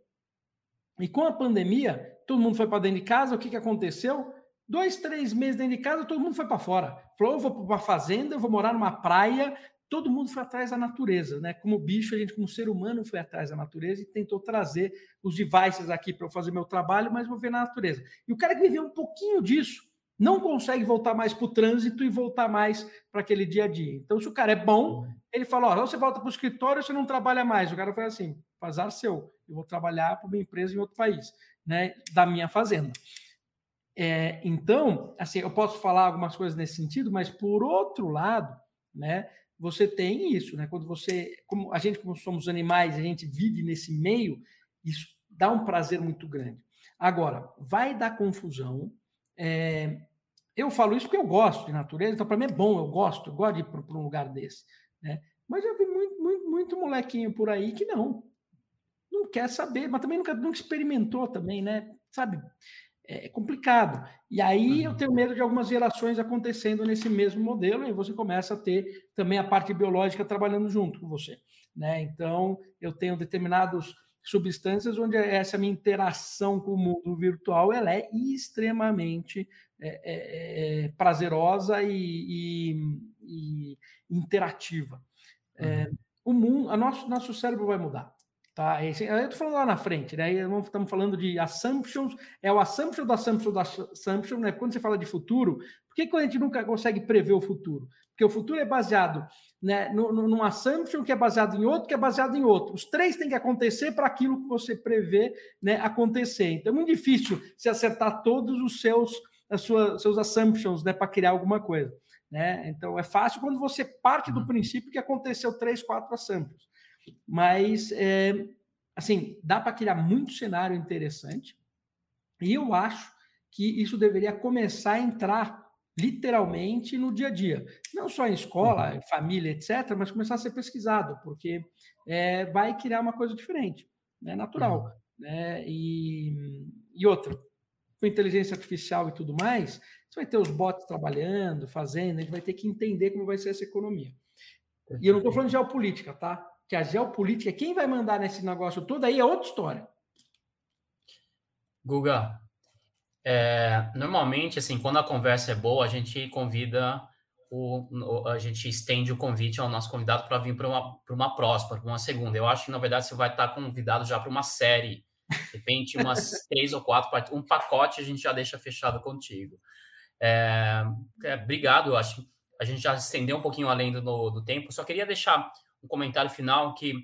e com a pandemia, todo mundo foi para dentro de casa. O que, que aconteceu? Dois, três meses dentro de casa, todo mundo foi para fora. Falou: eu vou para uma fazenda, eu vou morar numa praia. Todo mundo foi atrás da natureza, né? Como bicho, a gente, como ser humano, foi atrás da natureza e tentou trazer os devices aqui para eu fazer meu trabalho, mas vou ver na natureza. E o cara que viveu um pouquinho disso não consegue voltar mais para o trânsito e voltar mais para aquele dia a dia. Então, se o cara é bom, ele fala: ó, você volta para o escritório, você não trabalha mais. O cara fala assim: fazar seu, eu vou trabalhar para uma empresa em outro país, né? Da minha fazenda. É, então, assim, eu posso falar algumas coisas nesse sentido, mas por outro lado, né? Você tem isso, né? Quando você, como a gente, como somos animais, a gente vive nesse meio, isso dá um prazer muito grande. Agora, vai dar confusão. É, eu falo isso porque eu gosto de natureza, então para mim é bom, eu gosto, eu gosto de ir para um lugar desse. Né? Mas já vi muito, muito, muito molequinho por aí que não. Não quer saber, mas também nunca, nunca experimentou também, né? Sabe? É complicado. E aí eu uhum. tenho medo de algumas gerações acontecendo nesse mesmo modelo, e você começa a ter também a parte biológica trabalhando junto com você. Né? Então, eu tenho determinadas substâncias onde essa minha interação com o mundo virtual ela é extremamente é, é, é prazerosa e, e, e interativa. É, uhum. o mundo, a nosso, nosso cérebro vai mudar. Tá? Esse, eu estou falando lá na frente, né? Estamos falando de assumptions, é o assumption da assumption da assumption, né? Quando você fala de futuro, por que, que a gente nunca consegue prever o futuro? Porque o futuro é baseado né, num assumption que é baseado em outro, que é baseado em outro. Os três têm que acontecer para aquilo que você prevê né, acontecer. Então é muito difícil se acertar todos os seus, as suas, seus assumptions né, para criar alguma coisa. Né? Então é fácil quando você parte do uhum. princípio que aconteceu três, quatro assumptions. Mas é, assim, dá para criar muito cenário interessante. E eu acho que isso deveria começar a entrar literalmente no dia a dia. Não só em escola, uhum. família, etc., mas começar a ser pesquisado, porque é, vai criar uma coisa diferente, né? natural. Uhum. Né? E, e outra, com inteligência artificial e tudo mais, você vai ter os bots trabalhando, fazendo, a gente vai ter que entender como vai ser essa economia. E eu não estou falando de geopolítica, tá? Que a geopolítica, quem vai mandar nesse negócio todo aí é outra história. Guga, é, normalmente, assim, quando a conversa é boa, a gente convida o, a gente estende o convite ao nosso convidado para vir para uma, uma próxima, para uma segunda. Eu acho que, na verdade, você vai estar convidado já para uma série. De repente, umas três ou quatro, um pacote a gente já deixa fechado contigo. É, é, obrigado, acho a gente já estendeu um pouquinho além do, do tempo. Só queria deixar um comentário final que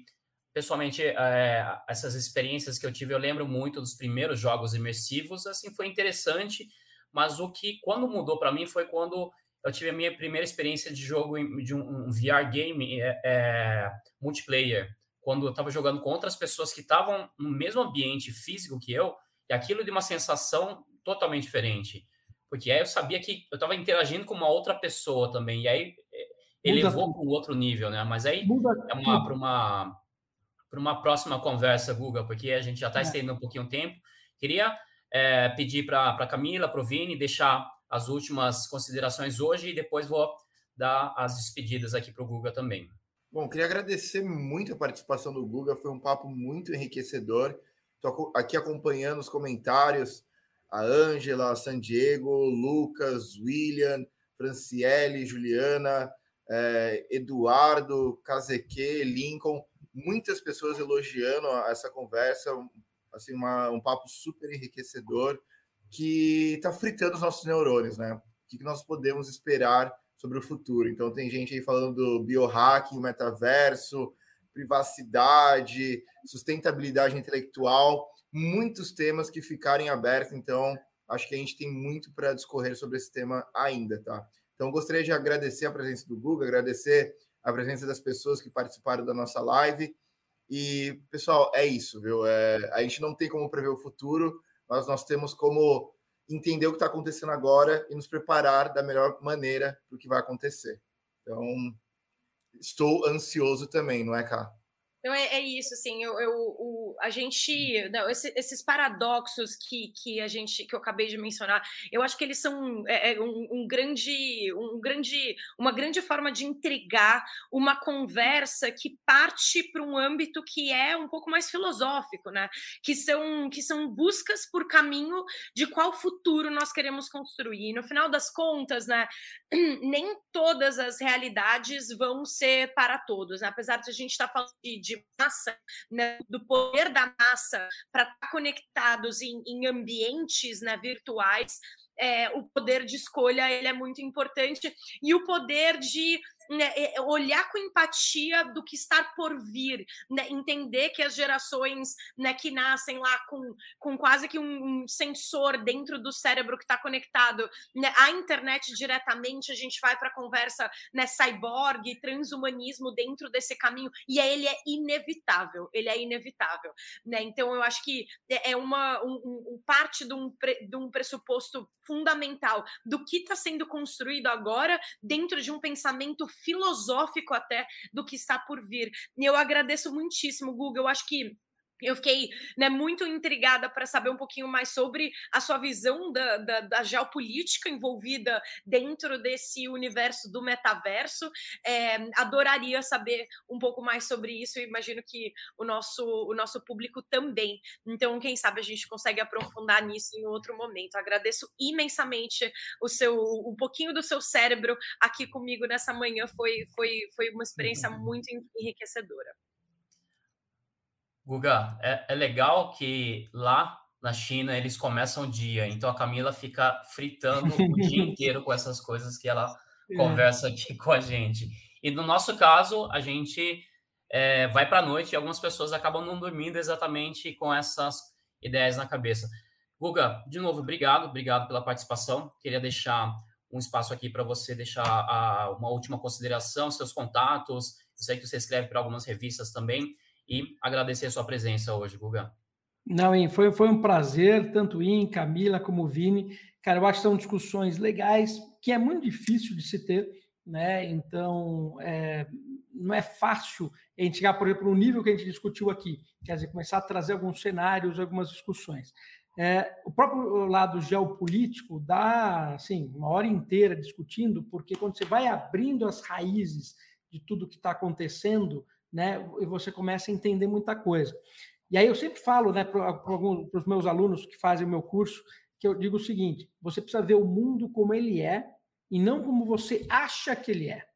pessoalmente, é, essas experiências que eu tive, eu lembro muito dos primeiros jogos imersivos, assim, foi interessante, mas o que, quando mudou para mim, foi quando eu tive a minha primeira experiência de jogo de um, VR game é, é, multiplayer, quando eu estava jogando com outras pessoas que estavam no mesmo ambiente físico que eu, E aquilo de uma sensação totalmente diferente. Porque aí eu sabia que eu estava interagindo com uma outra pessoa também. E aí elevou para um outro nível, né? Mas aí é uma para uma para uma próxima conversa, Guga, porque a gente já está é. estendendo um pouquinho o tempo. Queria é, pedir para a Camila, para o Vini, deixar as últimas considerações hoje e depois vou dar as despedidas aqui para o Guga também. Bom, queria agradecer muito a participação do Guga, foi um papo muito enriquecedor. Estou aqui acompanhando os comentários, a Ângela, a San Diego, Lucas, William, Franciele, Juliana, é, Eduardo, Cazeque, Lincoln, muitas pessoas elogiando essa conversa, assim, uma, um papo super enriquecedor que está fritando os nossos neurônios, né? O que, que nós podemos esperar sobre o futuro? Então, tem gente aí falando do biohacking, metaverso, privacidade, sustentabilidade intelectual, muitos temas que ficarem abertos. Então, acho que a gente tem muito para discorrer sobre esse tema ainda, tá? Então, gostaria de agradecer a presença do Google, agradecer a presença das pessoas que participaram da nossa live. E, pessoal, é isso, viu? É, a gente não tem como prever o futuro, mas nós temos como entender o que está acontecendo agora e nos preparar da melhor maneira para o que vai acontecer. Então, estou ansioso também, não é, Cá? Então é, é, isso, assim, eu, eu a gente, não, esse, esses paradoxos que, que a gente, que eu acabei de mencionar, eu acho que eles são é, é um, um, grande, um grande, uma grande forma de intrigar uma conversa que parte para um âmbito que é um pouco mais filosófico, né? Que são, que são buscas por caminho de qual futuro nós queremos construir. No final das contas, né? Nem todas as realidades vão ser para todos, né? apesar de a gente estar tá falando de, de de massa, né, do poder da massa para estar tá conectados em, em ambientes né, virtuais, é, o poder de escolha ele é muito importante. E o poder de né, é, é, olhar com empatia do que está por vir, né, entender que as gerações né, que nascem lá com, com quase que um, sensor dentro do cérebro que está conectado né, à internet diretamente, a gente vai para a conversa né, cyborg, transhumanismo dentro desse caminho, e ele é inevitável, ele é inevitável. Né? Então, eu acho que é, é uma um, um, parte de um, de um pressuposto fundamental do que está sendo construído agora dentro de um pensamento filosófico até do que está por vir. E eu agradeço muitíssimo, Google. Eu acho que eu fiquei né, muito intrigada para saber um pouquinho mais sobre a sua visão da, da, da, geopolítica envolvida dentro desse universo do metaverso. É, adoraria saber um pouco mais sobre isso e imagino que o nosso, o nosso público também. Então, quem sabe a gente consegue aprofundar nisso em outro momento. Agradeço imensamente o seu um pouquinho do seu cérebro aqui comigo nessa manhã. Foi, foi, foi uma experiência uhum. muito enriquecedora. Guga, é, é legal que lá na China eles começam o dia, então a Camila fica fritando o dia inteiro com essas coisas que ela é. conversa aqui com a gente. E no nosso caso, a gente é, vai para a noite e algumas pessoas acabam não dormindo exatamente com essas ideias na cabeça. Guga, de novo, obrigado, obrigado pela participação. Queria deixar um espaço aqui para você deixar a, uma última consideração, seus contatos. Eu sei que você escreve para algumas revistas também e agradecer a sua presença hoje, Guga. Não, hein, foi, foi um prazer, tanto em Camila como Vini. Cara, eu acho que são discussões legais, que é muito difícil de se ter, né? Então, é, não é fácil a gente chegar, por exemplo, no nível que a gente discutiu aqui, quer dizer, começar a trazer alguns cenários, algumas discussões. É, o próprio lado geopolítico dá assim, uma hora inteira discutindo, porque quando você vai abrindo as raízes de tudo que está acontecendo, né, e você começa a entender muita coisa. E aí eu sempre falo né, para os meus alunos que fazem o meu curso, que eu digo o seguinte: você precisa ver o mundo como ele é e não como você acha que ele é.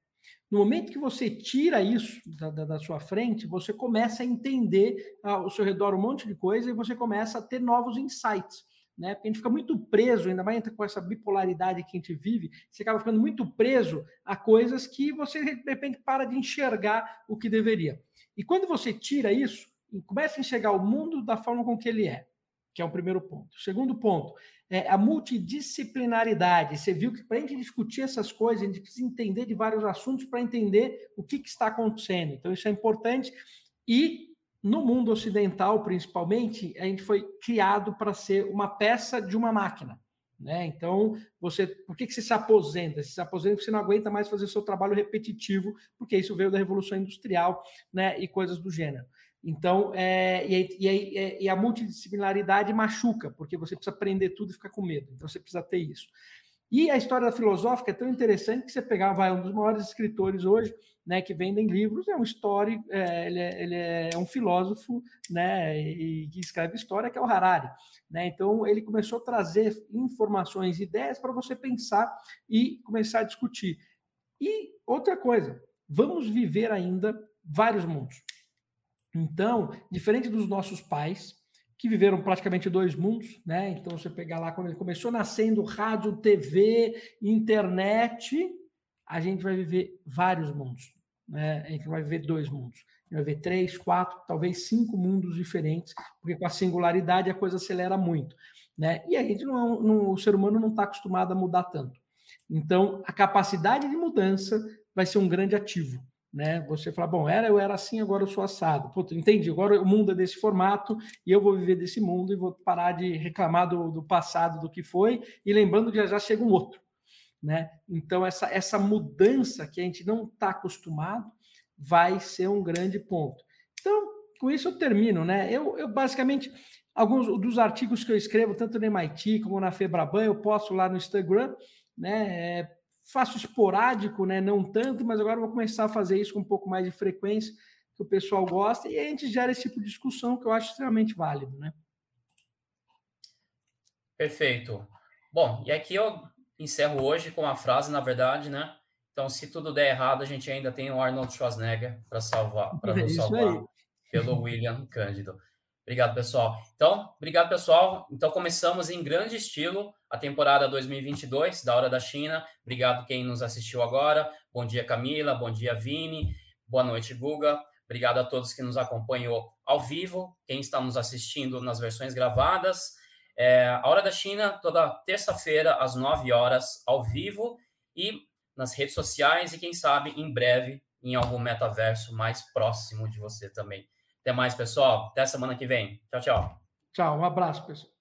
No momento que você tira isso da, da, da sua frente, você começa a entender ao seu redor um monte de coisa e você começa a ter novos insights né? Porque a gente fica muito preso, ainda mais com essa bipolaridade que a gente vive, você acaba ficando muito preso a coisas que você de repente para de enxergar o que deveria. E quando você tira isso, começa a enxergar o mundo da forma com que ele é, que é o primeiro ponto. O segundo ponto é a multidisciplinaridade. Você viu que para a gente discutir essas coisas, a gente precisa entender de vários assuntos para entender o que, que está acontecendo. Então, isso é importante. E no mundo ocidental, principalmente, a gente foi criado para ser uma peça de uma máquina. Né? Então, você, por que, que você se aposenta? Você se aposenta porque você não aguenta mais fazer seu trabalho repetitivo, porque isso veio da Revolução Industrial né, e coisas do gênero. Então, é, e, e, e, a multidisciplinaridade machuca, porque você precisa aprender tudo e ficar com medo. Então, você precisa ter isso. E a história filosófica é tão interessante que você pegar, vai, um dos maiores escritores hoje, né, que vendem livros, é um histórico, é, ele, é, ele, é, um filósofo, né, e que escreve história, que é o Harari, né, então ele começou a trazer informações, ideias para você pensar e começar a discutir. E outra coisa, vamos viver ainda vários mundos. Então, diferente dos nossos pais, que viveram praticamente dois mundos, né? Então, você pegar lá, quando ele começou nascendo rádio, TV, internet, a gente vai viver vários mundos, né? A gente vai viver dois mundos. A gente vai ver três, quatro, talvez cinco mundos diferentes, porque com a singularidade a coisa acelera muito, né? E a gente não, não o ser humano não está acostumado a mudar tanto. Então, a capacidade de mudança vai ser um grande ativo né? Você fala, bom, era eu era assim, agora eu sou assado. Puta, entendi, agora o mundo é desse formato e eu vou viver desse mundo e vou parar de reclamar do, do passado, do que foi, e lembrando que já, já chega um outro, né? Então, essa, essa mudança que a gente não está acostumado vai ser um grande ponto. Então, com isso eu termino, né? Eu, eu basicamente, alguns dos artigos que eu escrevo, tanto no MIT como na Febraban, eu posto lá no Instagram, né? É, faço esporádico, né? Não tanto, mas agora vou começar a fazer isso com um pouco mais de frequência, que o pessoal gosta, e a gente gera esse tipo de discussão que eu acho extremamente válido, né? Perfeito. Bom, e aqui eu encerro hoje com uma frase, na verdade, né? Então, se tudo der errado, a gente ainda tem o Arnold Schwarzenegger para salvar, para é nos salvar aí. pelo William Cândido. Obrigado, pessoal. Então, obrigado, pessoal. Então, começamos em grande estilo a temporada 2022 da Hora da China. Obrigado quem nos assistiu agora. Bom dia, Camila. Bom dia, Vini. Boa noite, Guga. Obrigado a todos que nos acompanhou ao vivo, quem está nos assistindo nas versões gravadas. É, a Hora da China, toda terça-feira, às 9 horas, ao vivo e nas redes sociais e, quem sabe, em breve, em algum metaverso mais próximo de você também. Até mais, pessoal. Até semana que vem. Tchau, tchau. Tchau, um abraço, pessoal.